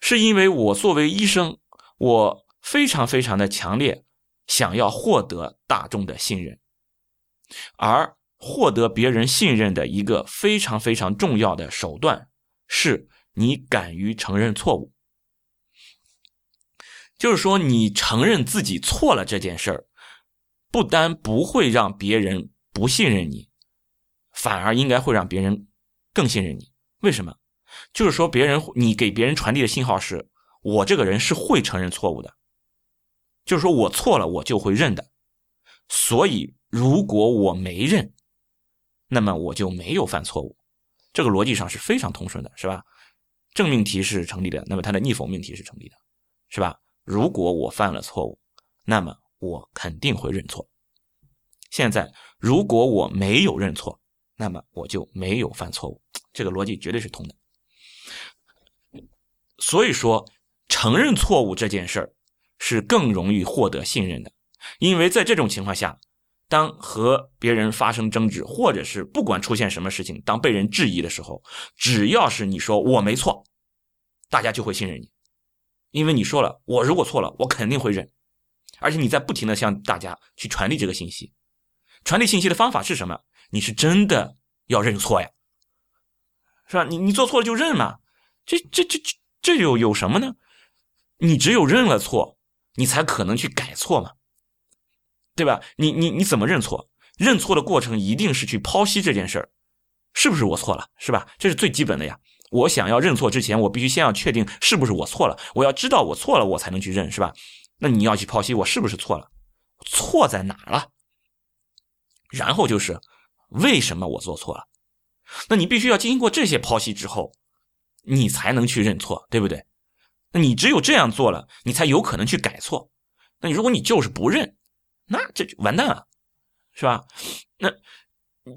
Speaker 1: 是因为我作为医生，我非常非常的强烈想要获得大众的信任，而获得别人信任的一个非常非常重要的手段，是你敢于承认错误。就是说，你承认自己错了这件事儿，不单不会让别人不信任你，反而应该会让别人更信任你。为什么？就是说，别人你给别人传递的信号是：我这个人是会承认错误的，就是说我错了，我就会认的。所以，如果我没认，那么我就没有犯错误。这个逻辑上是非常通顺的，是吧？正命题是成立的，那么它的逆否命题是成立的，是吧？如果我犯了错误，那么我肯定会认错。现在，如果我没有认错，那么我就没有犯错误。这个逻辑绝对是通的。所以说，承认错误这件事儿是更容易获得信任的，因为在这种情况下，当和别人发生争执，或者是不管出现什么事情，当被人质疑的时候，只要是你说我没错，大家就会信任你。因为你说了，我如果错了，我肯定会认，而且你在不停的向大家去传递这个信息，传递信息的方法是什么？你是真的要认错呀，是吧？你你做错了就认嘛，这这这这这有有什么呢？你只有认了错，你才可能去改错嘛，对吧？你你你怎么认错？认错的过程一定是去剖析这件事儿，是不是我错了，是吧？这是最基本的呀。我想要认错之前，我必须先要确定是不是我错了。我要知道我错了，我才能去认，是吧？那你要去剖析我是不是错了，错在哪了？然后就是为什么我做错了？那你必须要经过这些剖析之后，你才能去认错，对不对？那你只有这样做了，你才有可能去改错。那如果你就是不认，那这就完蛋了，是吧？那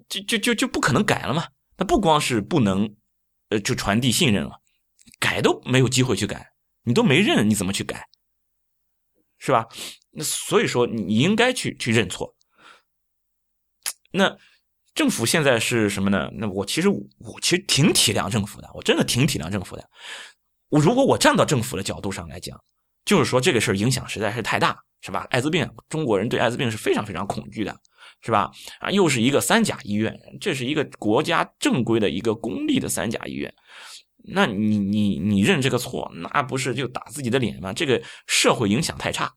Speaker 1: 就就就就不可能改了嘛？那不光是不能。呃，就传递信任了，改都没有机会去改，你都没认，你怎么去改？是吧？那所以说，你应该去去认错。那政府现在是什么呢？那我其实我其实挺体谅政府的，我真的挺体谅政府的。我如果我站到政府的角度上来讲，就是说这个事儿影响实在是太大，是吧？艾滋病，中国人对艾滋病是非常非常恐惧的。是吧？啊，又是一个三甲医院，这是一个国家正规的一个公立的三甲医院。那你你你认这个错，那不是就打自己的脸吗？这个社会影响太差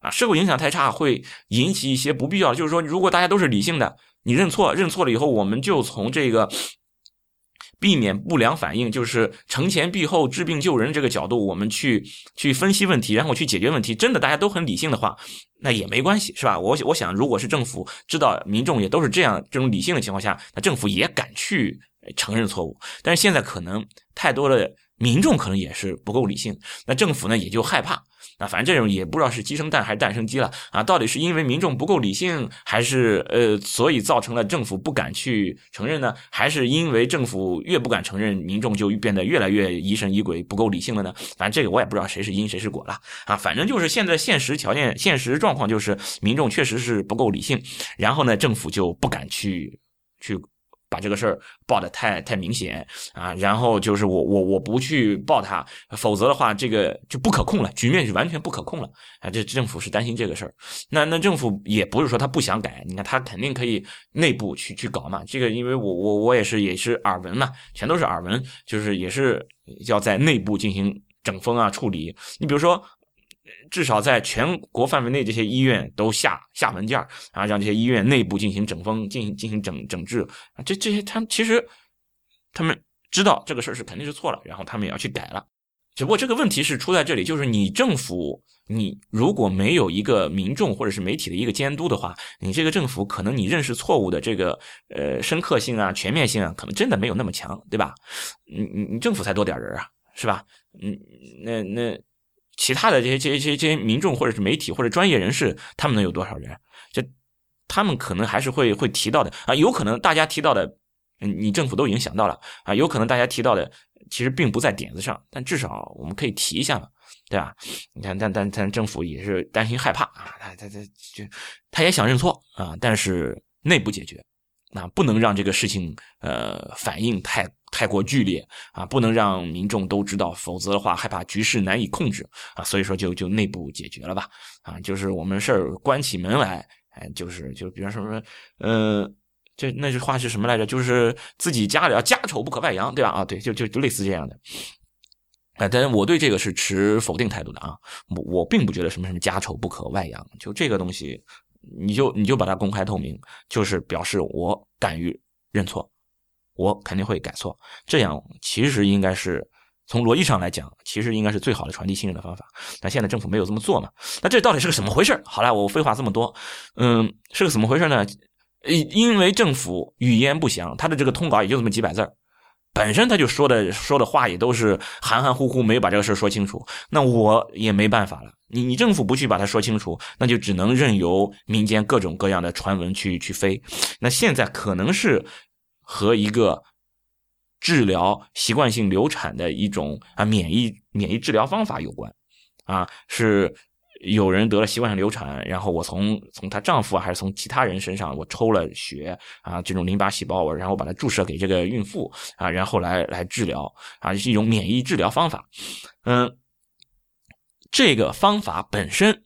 Speaker 1: 啊！社会影响太差，会引起一些不必要。就是说，如果大家都是理性的，你认错，认错了以后，我们就从这个。避免不良反应，就是承前避后、治病救人这个角度，我们去去分析问题，然后去解决问题。真的大家都很理性的话，那也没关系，是吧？我我想，如果是政府知道民众也都是这样这种理性的情况下，那政府也敢去承认错误。但是现在可能太多的民众可能也是不够理性，那政府呢也就害怕。那反正这种也不知道是鸡生蛋还是蛋生鸡了啊！到底是因为民众不够理性，还是呃，所以造成了政府不敢去承认呢？还是因为政府越不敢承认，民众就变得越来越疑神疑鬼，不够理性了呢？反正这个我也不知道谁是因谁是果了啊！反正就是现在现实条件、现实状况就是民众确实是不够理性，然后呢，政府就不敢去去。把这个事儿报的太太明显啊，然后就是我我我不去报他，否则的话这个就不可控了，局面是完全不可控了啊！这政府是担心这个事儿，那那政府也不是说他不想改，你看他肯定可以内部去去搞嘛。这个因为我我我也是也是耳闻嘛，全都是耳闻，就是也是要在内部进行整风啊处理。你比如说。至少在全国范围内，这些医院都下下文件啊，让这些医院内部进行整风，进行进行整整治。这这些他们其实他们知道这个事儿是肯定是错了，然后他们也要去改了。只不过这个问题是出在这里，就是你政府，你如果没有一个民众或者是媒体的一个监督的话，你这个政府可能你认识错误的这个呃深刻性啊、全面性啊，可能真的没有那么强，对吧？你你你政府才多点人啊，是吧？嗯，那那其他的这些这些这些这些民众或者是媒体或者专业人士，他们能有多少人？就他们可能还是会会提到的啊，有可能大家提到的，你政府都已经想到了啊，有可能大家提到的。其实并不在点子上，但至少我们可以提一下嘛，对吧？你看，但但但政府也是担心害怕啊，他他他就他也想认错啊，但是内部解决，那，不能让这个事情呃反应太太过剧烈啊，不能让民众都知道，否则的话害怕局势难以控制啊，所以说就就内部解决了吧，啊，就是我们事儿关起门来，哎，就是就比方说说，嗯。这那句话是什么来着？就是自己家里啊，家丑不可外扬，对吧？啊，对，就就就类似这样的。哎，但是我对这个是持否定态度的啊。我我并不觉得什么什么家丑不可外扬，就这个东西，你就你就把它公开透明，就是表示我敢于认错，我肯定会改错。这样其实应该是从逻辑上来讲，其实应该是最好的传递信任的方法。但现在政府没有这么做嘛？那这到底是个怎么回事？好了，我废话这么多，嗯，是个怎么回事呢？因因为政府语言不详，他的这个通稿也就这么几百字本身他就说的说的话也都是含含糊糊，没有把这个事说清楚。那我也没办法了，你你政府不去把它说清楚，那就只能任由民间各种各样的传闻去去飞。那现在可能是和一个治疗习惯性流产的一种啊免疫免疫治疗方法有关，啊是。有人得了习惯性流产，然后我从从她丈夫还是从其他人身上我抽了血啊，这种淋巴细胞，然后把它注射给这个孕妇啊，然后来来治疗啊，是一种免疫治疗方法。嗯，这个方法本身，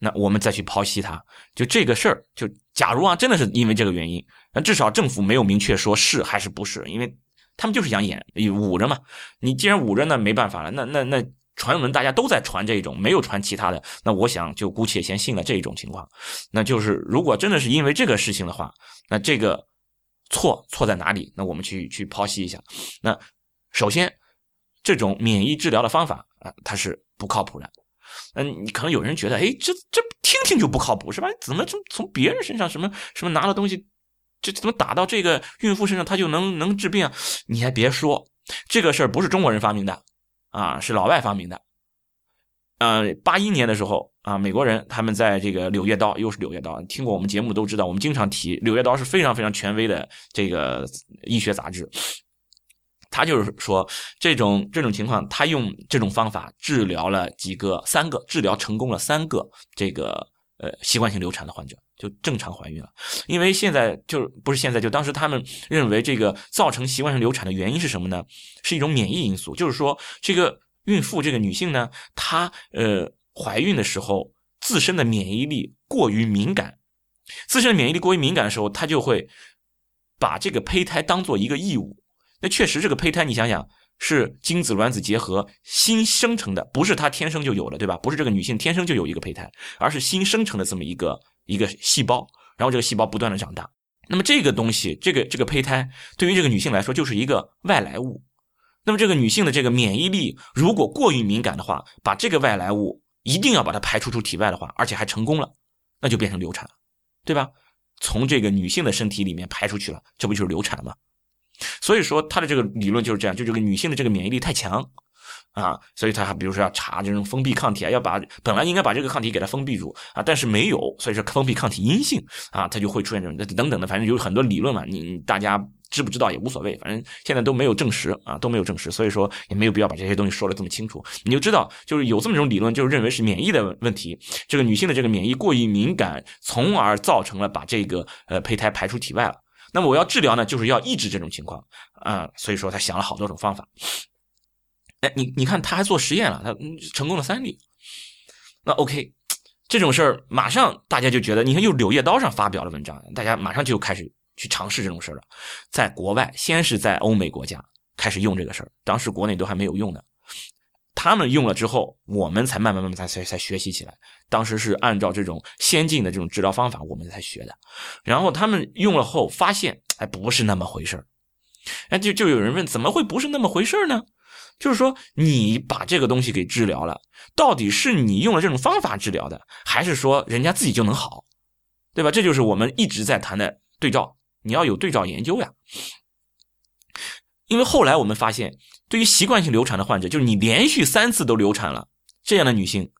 Speaker 1: 那我们再去剖析它，就这个事儿，就假如啊，真的是因为这个原因，那至少政府没有明确说是还是不是，因为他们就是想演捂着嘛。你既然捂着，那没办法了，那那那。传闻大家都在传这种，没有传其他的。那我想就姑且先信了这一种情况。那就是如果真的是因为这个事情的话，那这个错错在哪里？那我们去去剖析一下。那首先，这种免疫治疗的方法啊，它是不靠谱的。嗯，可能有人觉得，哎，这这听听就不靠谱是吧？怎么从从别人身上什么什么拿了东西，这怎么打到这个孕妇身上，他就能能治病？你还别说，这个事儿不是中国人发明的。啊，是老外发明的。呃，八一年的时候啊，美国人他们在这个《柳叶刀》，又是《柳叶刀》，听过我们节目都知道，我们经常提《柳叶刀》是非常非常权威的这个医学杂志。他就是说，这种这种情况，他用这种方法治疗了几个三个，治疗成功了三个这个呃习惯性流产的患者。就正常怀孕了，因为现在就不是现在，就当时他们认为这个造成习惯性流产的原因是什么呢？是一种免疫因素，就是说这个孕妇这个女性呢，她呃怀孕的时候自身的免疫力过于敏感，自身的免疫力过于敏感的时候，她就会把这个胚胎当做一个异物。那确实这个胚胎，你想想。是精子卵子结合新生成的，不是她天生就有了，对吧？不是这个女性天生就有一个胚胎，而是新生成的这么一个一个细胞，然后这个细胞不断的长大。那么这个东西，这个这个胚胎对于这个女性来说就是一个外来物。那么这个女性的这个免疫力如果过于敏感的话，把这个外来物一定要把它排除出体外的话，而且还成功了，那就变成流产了，对吧？从这个女性的身体里面排出去了，这不就是流产吗？所以说，他的这个理论就是这样，就这个女性的这个免疫力太强，啊，所以他比如说要查这种封闭抗体，要把本来应该把这个抗体给它封闭住啊，但是没有，所以说封闭抗体阴性啊，它就会出现这种等等的，反正有很多理论嘛，你大家知不知道也无所谓，反正现在都没有证实啊，都没有证实，所以说也没有必要把这些东西说的这么清楚，你就知道就是有这么一种理论，就是认为是免疫的问题，这个女性的这个免疫过于敏感，从而造成了把这个呃胚胎排出体外了。那么我要治疗呢，就是要抑制这种情况啊，所以说他想了好多种方法。哎，你你看他还做实验了，他成功了三例。那 OK，这种事儿马上大家就觉得，你看又《柳叶刀》上发表了文章，大家马上就开始去尝试这种事儿了。在国外，先是在欧美国家开始用这个事儿，当时国内都还没有用呢。他们用了之后，我们才慢慢慢慢才才才学习起来。当时是按照这种先进的这种治疗方法，我们才学的。然后他们用了后发现，哎，不是那么回事哎，就就有人问，怎么会不是那么回事呢？就是说，你把这个东西给治疗了，到底是你用了这种方法治疗的，还是说人家自己就能好，对吧？这就是我们一直在谈的对照，你要有对照研究呀。因为后来我们发现，对于习惯性流产的患者，就是你连续三次都流产了，这样的女性，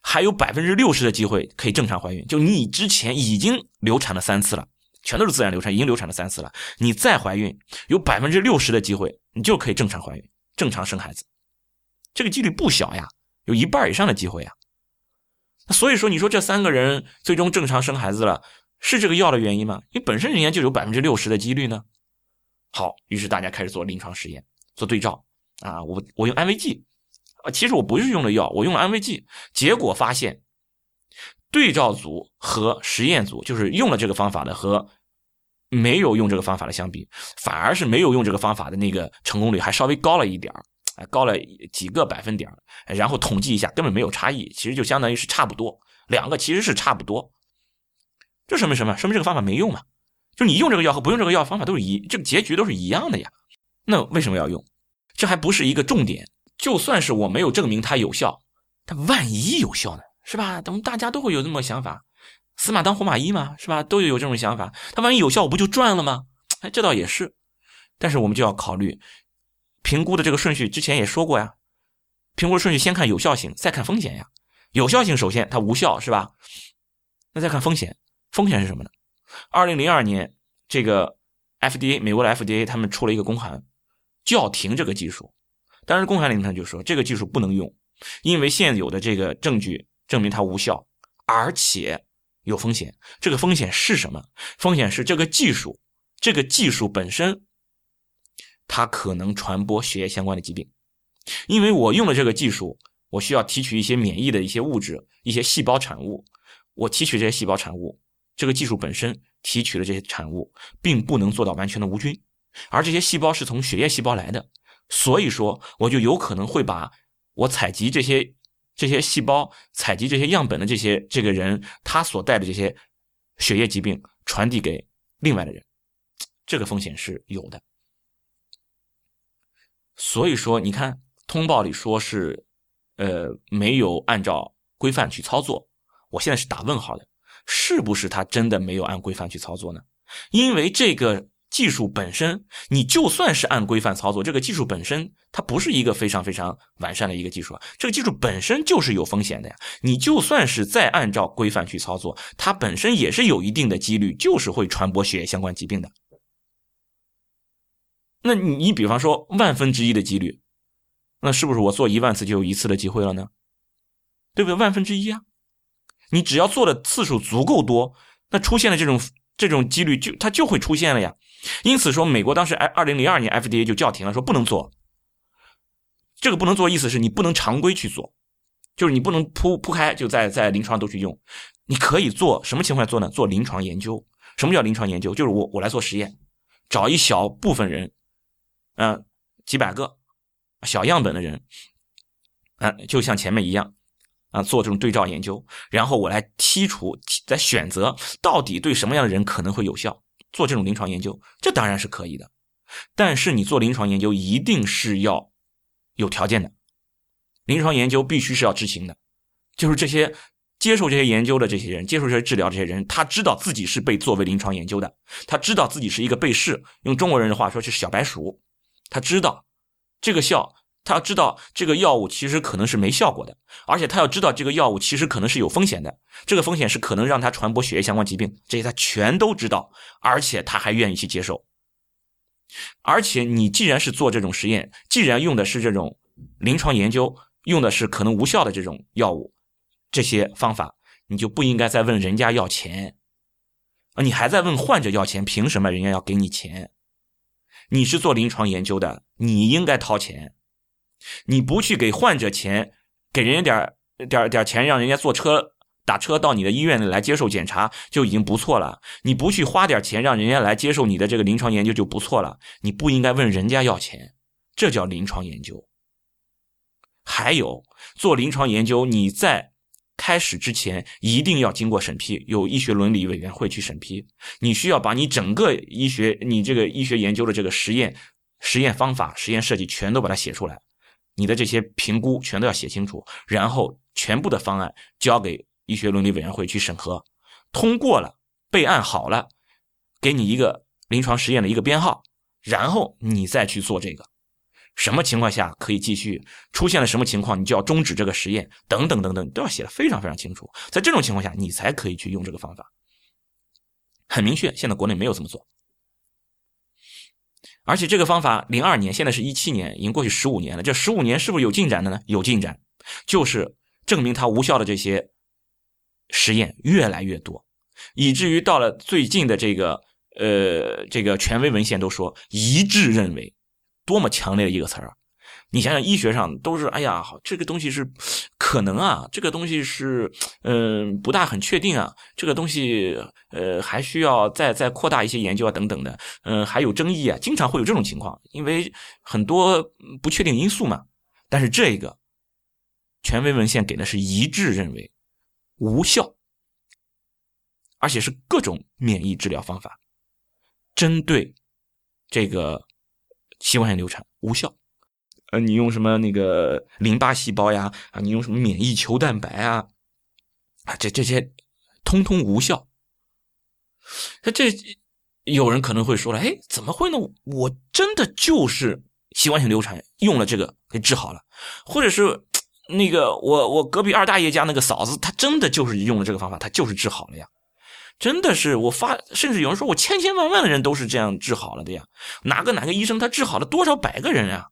Speaker 1: 还有百分之六十的机会可以正常怀孕。就你之前已经流产了三次了，全都是自然流产，已经流产了三次了，你再怀孕，有百分之六十的机会，你就可以正常怀孕。正常生孩子，这个几率不小呀，有一半以上的机会呀。所以说，你说这三个人最终正常生孩子了，是这个药的原因吗？因为本身人家就有百分之六十的几率呢。好，于是大家开始做临床实验，做对照啊。我我用安慰剂啊，其实我不是用的药，我用了安慰剂，结果发现对照组和实验组，就是用了这个方法的和。没有用这个方法的相比，反而是没有用这个方法的那个成功率还稍微高了一点高了几个百分点然后统计一下，根本没有差异，其实就相当于是差不多，两个其实是差不多。这说明什么？说明这个方法没用嘛？就你用这个药和不用这个药方法都是一，这个结局都是一样的呀。那为什么要用？这还不是一个重点。就算是我没有证明它有效，它万一有效呢？是吧？等大家都会有这么想法。死马当活马医嘛，是吧？都有有这种想法。他万一有效，我不就赚了吗？哎，这倒也是。但是我们就要考虑评估的这个顺序，之前也说过呀。评估顺序先看有效性，再看风险呀。有效性首先它无效，是吧？那再看风险，风险是什么呢？二零零二年，这个 FDA 美国的 FDA 他们出了一个公函，叫停这个技术。当时公函里面就说这个技术不能用，因为现有的这个证据证明它无效，而且。有风险，这个风险是什么？风险是这个技术，这个技术本身，它可能传播血液相关的疾病。因为我用了这个技术，我需要提取一些免疫的一些物质，一些细胞产物。我提取这些细胞产物，这个技术本身提取的这些产物，并不能做到完全的无菌，而这些细胞是从血液细胞来的，所以说我就有可能会把我采集这些。这些细胞采集这些样本的这些这个人，他所带的这些血液疾病传递给另外的人，这个风险是有的。所以说，你看通报里说是，呃，没有按照规范去操作，我现在是打问号的，是不是他真的没有按规范去操作呢？因为这个。技术本身，你就算是按规范操作，这个技术本身它不是一个非常非常完善的一个技术，这个技术本身就是有风险的呀。你就算是再按照规范去操作，它本身也是有一定的几率，就是会传播血液相关疾病的。那你比方说万分之一的几率，那是不是我做一万次就有一次的机会了呢？对不对？万分之一啊，你只要做的次数足够多，那出现的这种这种几率就它就会出现了呀。因此说，美国当时哎，二零零二年 FDA 就叫停了，说不能做。这个不能做，意思是你不能常规去做，就是你不能铺铺开就在在临床都去用。你可以做什么情况下做呢？做临床研究。什么叫临床研究？就是我我来做实验，找一小部分人，嗯，几百个小样本的人，啊，就像前面一样，啊，做这种对照研究，然后我来剔除、再选择到底对什么样的人可能会有效。做这种临床研究，这当然是可以的，但是你做临床研究一定是要有条件的，临床研究必须是要知情的，就是这些接受这些研究的这些人，接受这些治疗这些人，他知道自己是被作为临床研究的，他知道自己是一个被试，用中国人的话说就是小白鼠，他知道这个效。他要知道这个药物其实可能是没效果的，而且他要知道这个药物其实可能是有风险的，这个风险是可能让他传播血液相关疾病，这些他全都知道，而且他还愿意去接受。而且你既然是做这种实验，既然用的是这种临床研究，用的是可能无效的这种药物，这些方法，你就不应该再问人家要钱啊！你还在问患者要钱，凭什么人家要给你钱？你是做临床研究的，你应该掏钱。你不去给患者钱，给人家点点点钱，让人家坐车打车到你的医院里来接受检查就已经不错了。你不去花点钱，让人家来接受你的这个临床研究就不错了。你不应该问人家要钱，这叫临床研究。还有做临床研究，你在开始之前一定要经过审批，有医学伦理委员会去审批。你需要把你整个医学、你这个医学研究的这个实验、实验方法、实验设计全都把它写出来，你的这些评估全都要写清楚，然后全部的方案交给医学伦理委员会去审核，通过了，备案好了，给你一个临床实验的一个编号，然后你再去做这个。什么情况下可以继续？出现了什么情况，你就要终止这个实验，等等等等，都要写的非常非常清楚。在这种情况下，你才可以去用这个方法。很明确，现在国内没有这么做。而且这个方法，零二年，现在是一七年，已经过去十五年了。这十五年是不是有进展的呢？有进展，就是证明它无效的这些实验越来越多，以至于到了最近的这个呃这个权威文献都说一致认为。多么强烈的一个词儿啊！你想想，医学上都是哎呀，这个东西是可能啊，这个东西是嗯不大很确定啊，这个东西呃还需要再再扩大一些研究啊等等的，嗯还有争议啊，经常会有这种情况，因为很多不确定因素嘛。但是这个权威文献给的是一致认为无效，而且是各种免疫治疗方法针对这个。器官性流产无效，呃，你用什么那个淋巴细胞呀？啊，你用什么免疫球蛋白啊？啊，这这些通通无效。那这有人可能会说了，哎，怎么会呢？我真的就是习惯性流产，用了这个给治好了，或者是那个我我隔壁二大爷家那个嫂子，她真的就是用了这个方法，她就是治好了呀。真的是我发，甚至有人说我千千万万的人都是这样治好了的呀。哪个哪个医生他治好了多少百个人呀？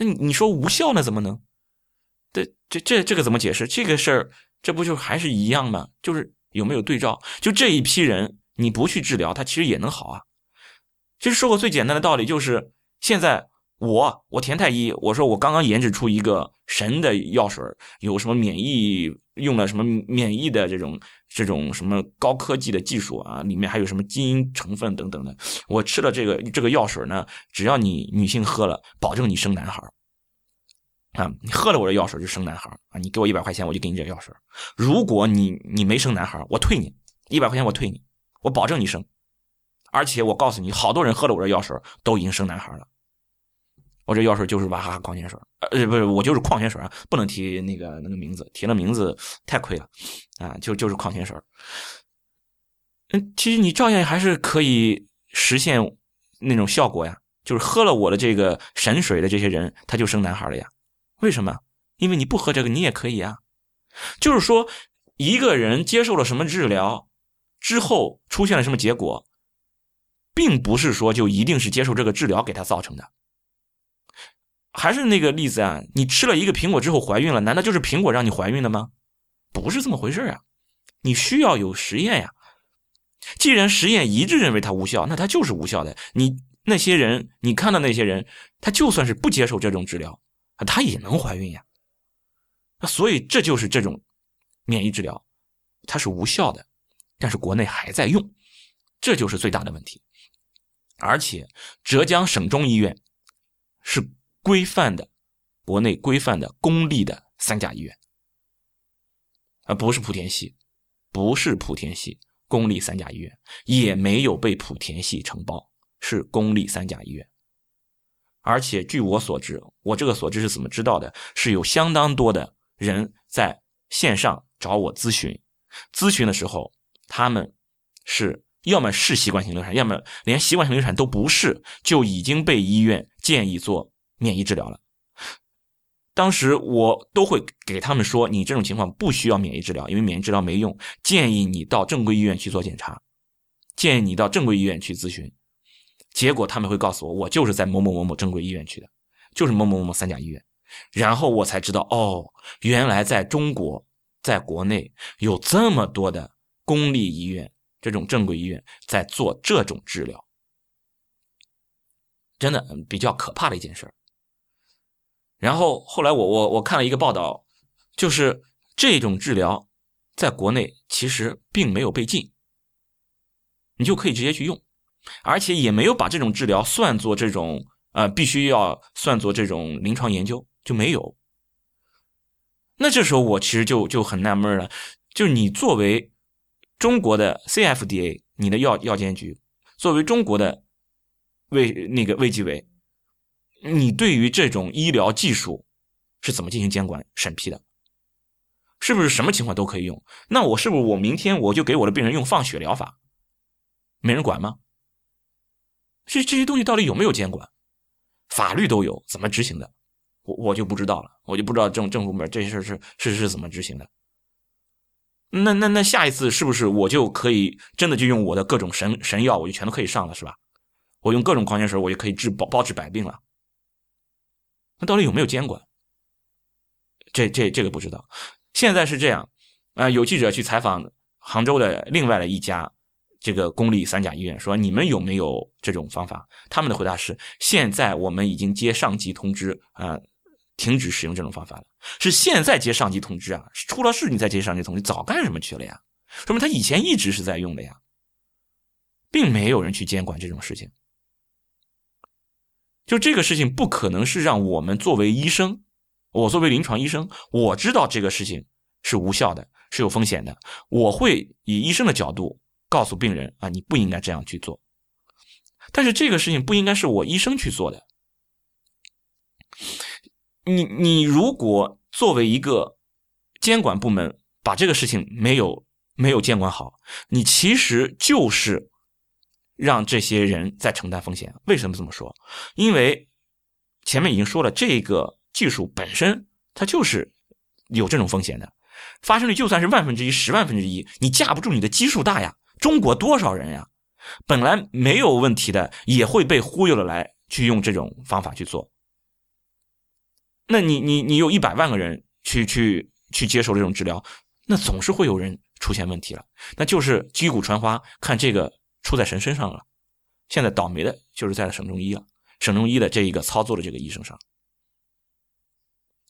Speaker 1: 那你说无效那？怎么能？这这这这个怎么解释？这个事儿这不就还是一样吗？就是有没有对照？就这一批人你不去治疗，他其实也能好啊。其实说个最简单的道理，就是现在。我我田太医，我说我刚刚研制出一个神的药水，有什么免疫用了什么免疫的这种这种什么高科技的技术啊，里面还有什么基因成分等等的。我吃了这个这个药水呢，只要你女性喝了，保证你生男孩啊，你喝了我的药水就生男孩啊，你给我一百块钱，我就给你这药水。如果你你没生男孩我退你一百块钱，我退你，我保证你生。而且我告诉你，好多人喝了我的药水都已经生男孩了。我这药水就是娃哈哈矿泉水，呃，不是，我就是矿泉水啊，不能提那个那个名字，提了名字太亏了，啊，就就是矿泉水。嗯，其实你照样还是可以实现那种效果呀，就是喝了我的这个神水的这些人，他就生男孩了呀。为什么？因为你不喝这个，你也可以啊。就是说，一个人接受了什么治疗之后出现了什么结果，并不是说就一定是接受这个治疗给他造成的。还是那个例子啊，你吃了一个苹果之后怀孕了，难道就是苹果让你怀孕的吗？不是这么回事啊，你需要有实验呀。既然实验一致认为它无效，那它就是无效的。你那些人，你看到那些人，他就算是不接受这种治疗，他也能怀孕呀。所以这就是这种免疫治疗，它是无效的，但是国内还在用，这就是最大的问题。而且浙江省中医院是。规范的，国内规范的公立的三甲医院，啊，不是莆田系，不是莆田系公立三甲医院，也没有被莆田系承包，是公立三甲医院。而且据我所知，我这个所知是怎么知道的？是有相当多的人在线上找我咨询，咨询的时候，他们是要么是习惯性流产，要么连习惯性流产都不是，就已经被医院建议做。免疫治疗了，当时我都会给他们说，你这种情况不需要免疫治疗，因为免疫治疗没用，建议你到正规医院去做检查，建议你到正规医院去咨询。结果他们会告诉我，我就是在某某某某正规医院去的，就是某某某某三甲医院。然后我才知道，哦，原来在中国，在国内有这么多的公立医院，这种正规医院在做这种治疗，真的比较可怕的一件事儿。然后后来我我我看了一个报道，就是这种治疗在国内其实并没有被禁，你就可以直接去用，而且也没有把这种治疗算作这种呃必须要算作这种临床研究就没有。那这时候我其实就就很纳闷了，就是你作为中国的 CFDA，你的药药监局，作为中国的卫那个卫计委，你对于这种医疗技术是怎么进行监管审批的？是不是什么情况都可以用？那我是不是我明天我就给我的病人用放血疗法，没人管吗？这这些东西到底有没有监管？法律都有，怎么执行的？我我就不知道了，我就不知道政政府部门这些事是是是怎么执行的。那那那下一次是不是我就可以真的就用我的各种神神药，我就全都可以上了，是吧？我用各种矿泉水，我就可以治包包治百病了。那到底有没有监管？这这这个不知道。现在是这样，啊，有记者去采访杭州的另外的一家这个公立三甲医院，说你们有没有这种方法？他们的回答是：现在我们已经接上级通知，啊，停止使用这种方法了。是现在接上级通知啊，出了事你再接上级通知，早干什么去了呀？说明他以前一直是在用的呀，并没有人去监管这种事情。就这个事情不可能是让我们作为医生。我作为临床医生，我知道这个事情是无效的，是有风险的。我会以医生的角度告诉病人啊，你不应该这样去做。但是这个事情不应该是我医生去做的。你你如果作为一个监管部门，把这个事情没有没有监管好，你其实就是让这些人在承担风险。为什么这么说？因为前面已经说了这个。技术本身它就是有这种风险的，发生率就算是万分之一、十万分之一，你架不住你的基数大呀。中国多少人呀？本来没有问题的，也会被忽悠了来去用这种方法去做。那你你你有一百万个人去去去接受这种治疗，那总是会有人出现问题了。那就是击鼓传花，看这个出在神身上了。现在倒霉的就是在省中医了，省中医的这一个操作的这个医生上。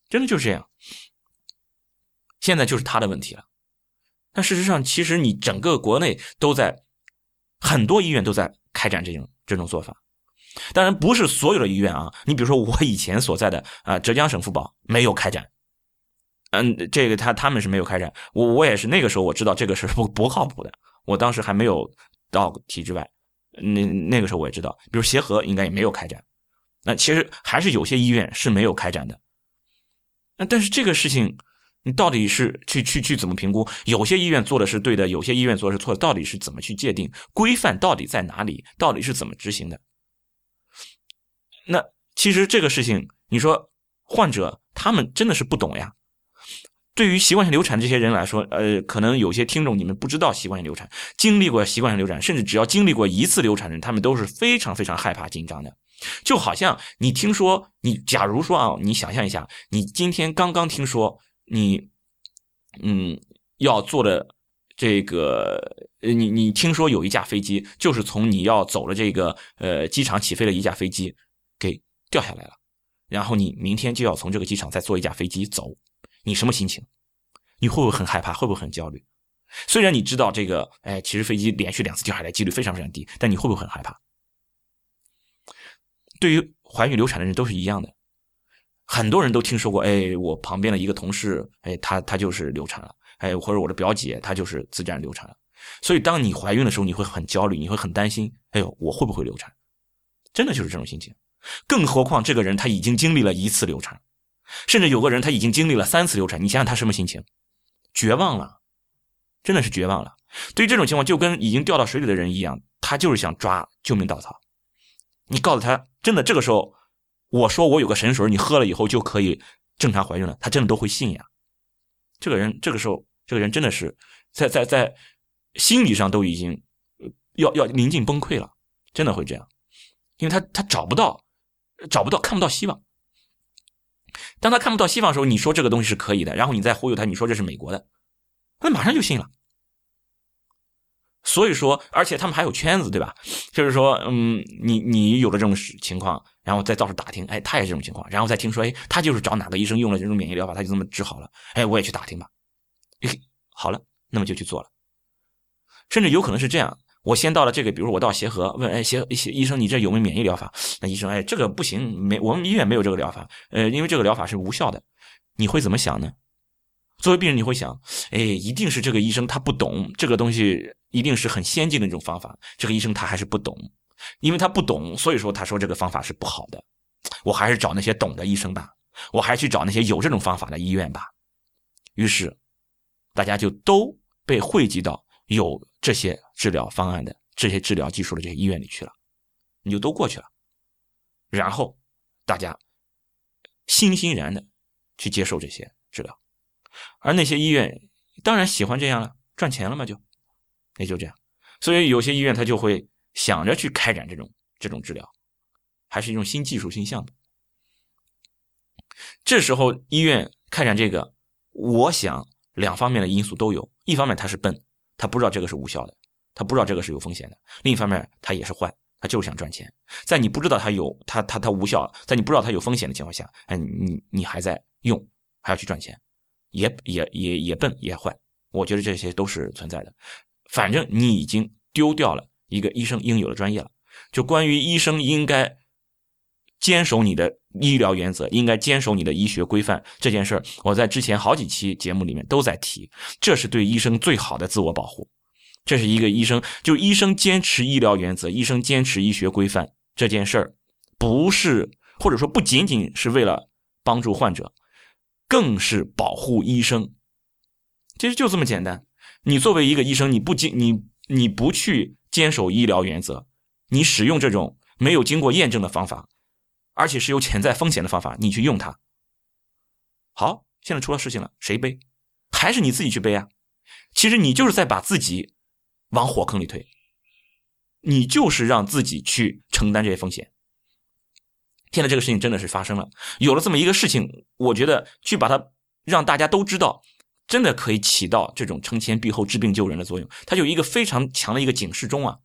Speaker 1: 真的就是这样，现在就是他的问题了。但事实上，其实你整个国内都在很多医院都在开展这种这种做法。当然，不是所有的医院啊。你比如说，我以前所在的啊浙江省妇保没有开展。嗯，这个他他们是没有开展。我我也是那个时候我知道这个是不不靠谱的。我当时还没有到体制外，那那个时候我也知道，比如协和应该也没有开展。那其实还是有些医院是没有开展的。那但是这个事情，你到底是去去去怎么评估？有些医院做的是对的，有些医院做的是错的，到底是怎么去界定规范？到底在哪里？到底是怎么执行的？那其实这个事情，你说患者他们真的是不懂呀。对于习惯性流产这些人来说，呃，可能有些听众你们不知道习惯性流产，经历过习惯性流产，甚至只要经历过一次流产的人，他们都是非常非常害怕、紧张的。就好像你听说，你假如说啊，你想象一下，你今天刚刚听说你，嗯，要坐的这个，呃，你你听说有一架飞机，就是从你要走的这个呃机场起飞的一架飞机给掉下来了，然后你明天就要从这个机场再坐一架飞机走，你什么心情？你会不会很害怕？会不会很焦虑？虽然你知道这个，哎，其实飞机连续两次掉下来几率非常非常低，但你会不会很害怕？对于怀孕流产的人都是一样的，很多人都听说过，哎，我旁边的一个同事，哎，他他就是流产了，哎，或者我的表姐她就是自然流产了。所以，当你怀孕的时候，你会很焦虑，你会很担心，哎呦，我会不会流产？真的就是这种心情。更何况这个人他已经经历了一次流产，甚至有个人他已经经历了三次流产，你想想他什么心情？绝望了，真的是绝望了。对于这种情况，就跟已经掉到水里的人一样，他就是想抓救命稻草。你告诉他，真的这个时候，我说我有个神水，你喝了以后就可以正常怀孕了，他真的都会信呀。这个人这个时候，这个人真的是在在在心理上都已经要要临近崩溃了，真的会这样，因为他他找不到找不到看不到希望。当他看不到希望的时候，你说这个东西是可以的，然后你再忽悠他，你说这是美国的，他马上就信了。所以说，而且他们还有圈子，对吧？就是说，嗯，你你有了这种情况，然后再到处打听，哎，他也是这种情况，然后再听说，哎，他就是找哪个医生用了这种免疫疗法，他就这么治好了，哎，我也去打听吧，好了，那么就去做了。甚至有可能是这样，我先到了这个，比如我到协和问，哎，协协医生，你这有没有免疫疗法？那医生，哎，这个不行，没，我们医院没有这个疗法，呃，因为这个疗法是无效的。你会怎么想呢？作为病人，你会想，哎，一定是这个医生他不懂这个东西，一定是很先进的一种方法。这个医生他还是不懂，因为他不懂，所以说他说这个方法是不好的。我还是找那些懂的医生吧，我还去找那些有这种方法的医院吧。于是，大家就都被汇集到有这些治疗方案的、这些治疗技术的这些医院里去了，你就都过去了。然后，大家欣欣然的去接受这些治疗，而那些医院当然喜欢这样了，赚钱了嘛，就也就这样。所以有些医院他就会想着去开展这种这种治疗。还是一种新技术、新项目。这时候医院开展这个，我想两方面的因素都有。一方面他是笨，他不知道这个是无效的，他不知道这个是有风险的；另一方面他也是坏，他就是想赚钱。在你不知道他有他他他无效，在你不知道他有风险的情况下，哎，你你还在用，还要去赚钱，也也也也笨也坏。我觉得这些都是存在的。反正你已经丢掉了一个医生应有的专业了。就关于医生应该。坚守你的医疗原则，应该坚守你的医学规范这件事儿，我在之前好几期节目里面都在提，这是对医生最好的自我保护。这是一个医生，就医生坚持医疗原则，医生坚持医学规范这件事儿，不是或者说不仅仅是为了帮助患者，更是保护医生。其实就这么简单。你作为一个医生，你不坚你你不去 [LAUGHS] 坚守医疗原则，你使用这种没有经过验证的方法。而且是有潜在风险的方法，你去用它。好，现在出了事情了，谁背？还是你自己去背啊？其实你就是在把自己往火坑里推，你就是让自己去承担这些风险。现在这个事情真的是发生了，有了这么一个事情，我觉得去把它让大家都知道，真的可以起到这种承前避后、治病救人的作用。它有一个非常强的一个警示钟啊！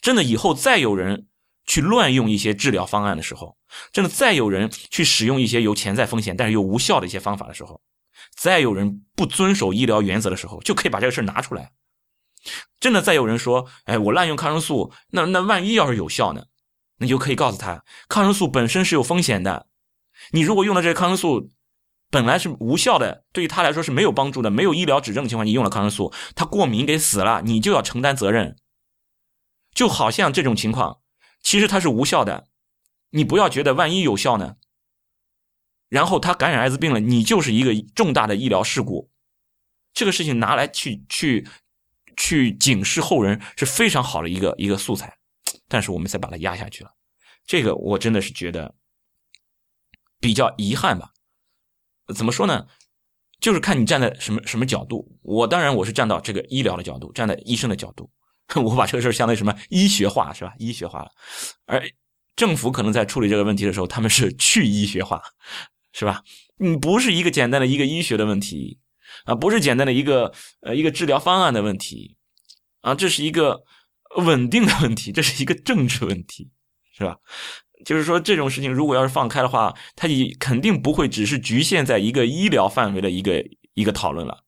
Speaker 1: 真的，以后再有人。去乱用一些治疗方案的时候，真的再有人去使用一些有潜在风险但是又无效的一些方法的时候，再有人不遵守医疗原则的时候，就可以把这个事拿出来。真的再有人说，哎，我滥用抗生素，那那万一要是有效呢？那就可以告诉他，抗生素本身是有风险的。你如果用的这个抗生素本来是无效的，对于他来说是没有帮助的，没有医疗指证的情况，你用了抗生素，他过敏给死了，你就要承担责任。就好像这种情况。其实它是无效的，你不要觉得万一有效呢。然后他感染艾滋病了，你就是一个重大的医疗事故。这个事情拿来去去去警示后人是非常好的一个一个素材，但是我们再把它压下去了，这个我真的是觉得比较遗憾吧。怎么说呢？就是看你站在什么什么角度。我当然我是站到这个医疗的角度，站在医生的角度。[LAUGHS] 我把这个事儿相当于什么医学化是吧？医学化了，而政府可能在处理这个问题的时候，他们是去医学化，是吧？你不是一个简单的一个医学的问题啊，不是简单的一个呃一个治疗方案的问题啊，这是一个稳定的问题，这是一个政治问题，是吧？就是说这种事情如果要是放开的话，它也肯定不会只是局限在一个医疗范围的一个一个讨论了。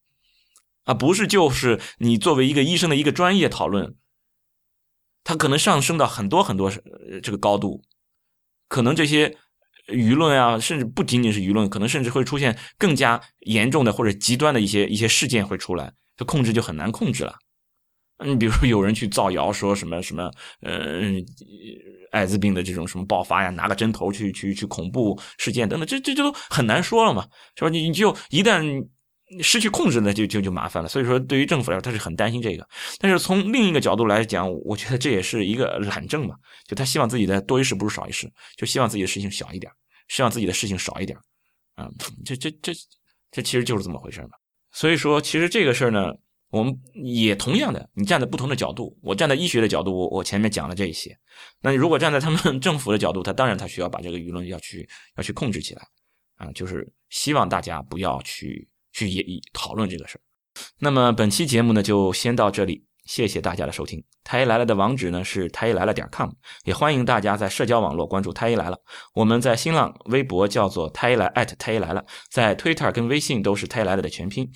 Speaker 1: 啊，不是，就是你作为一个医生的一个专业讨论，它可能上升到很多很多这个高度，可能这些舆论啊，甚至不仅仅是舆论，可能甚至会出现更加严重的或者极端的一些一些事件会出来，这控制就很难控制了。你比如说有人去造谣说什么什么，呃，艾滋病的这种什么爆发呀，拿个针头去去去恐怖事件等等，这这这都很难说了嘛，是吧？你你就一旦。失去控制呢，就就就麻烦了。所以说，对于政府来说，他是很担心这个。但是从另一个角度来讲，我觉得这也是一个懒政嘛，就他希望自己的多一事不如少一事，就希望自己的事情小一点，希望自己的事情少一点。啊，这这这这其实就是这么回事嘛。所以说，其实这个事儿呢，我们也同样的，你站在不同的角度，我站在医学的角度，我我前面讲了这一些。那如果站在他们 [LAUGHS] 政府的角度，他当然他需要把这个舆论要去要去控制起来啊，就是希望大家不要去。去也讨论这个事儿。那么本期节目呢，就先到这里，谢谢大家的收听。太医来了的网址呢是太医来了点 com，也欢迎大家在社交网络关注太医来了。我们在新浪微博叫做太医来艾特太医来了，在 Twitter 跟微信都是太医来了的全拼。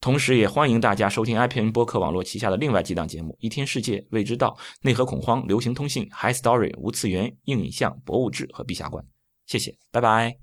Speaker 1: 同时也欢迎大家收听 IPN 播客网络旗下的另外几档节目：一天世界、未知道、内核恐慌、流行通信、High Story、无次元、硬影像、博物志和陛下观。谢谢，拜拜。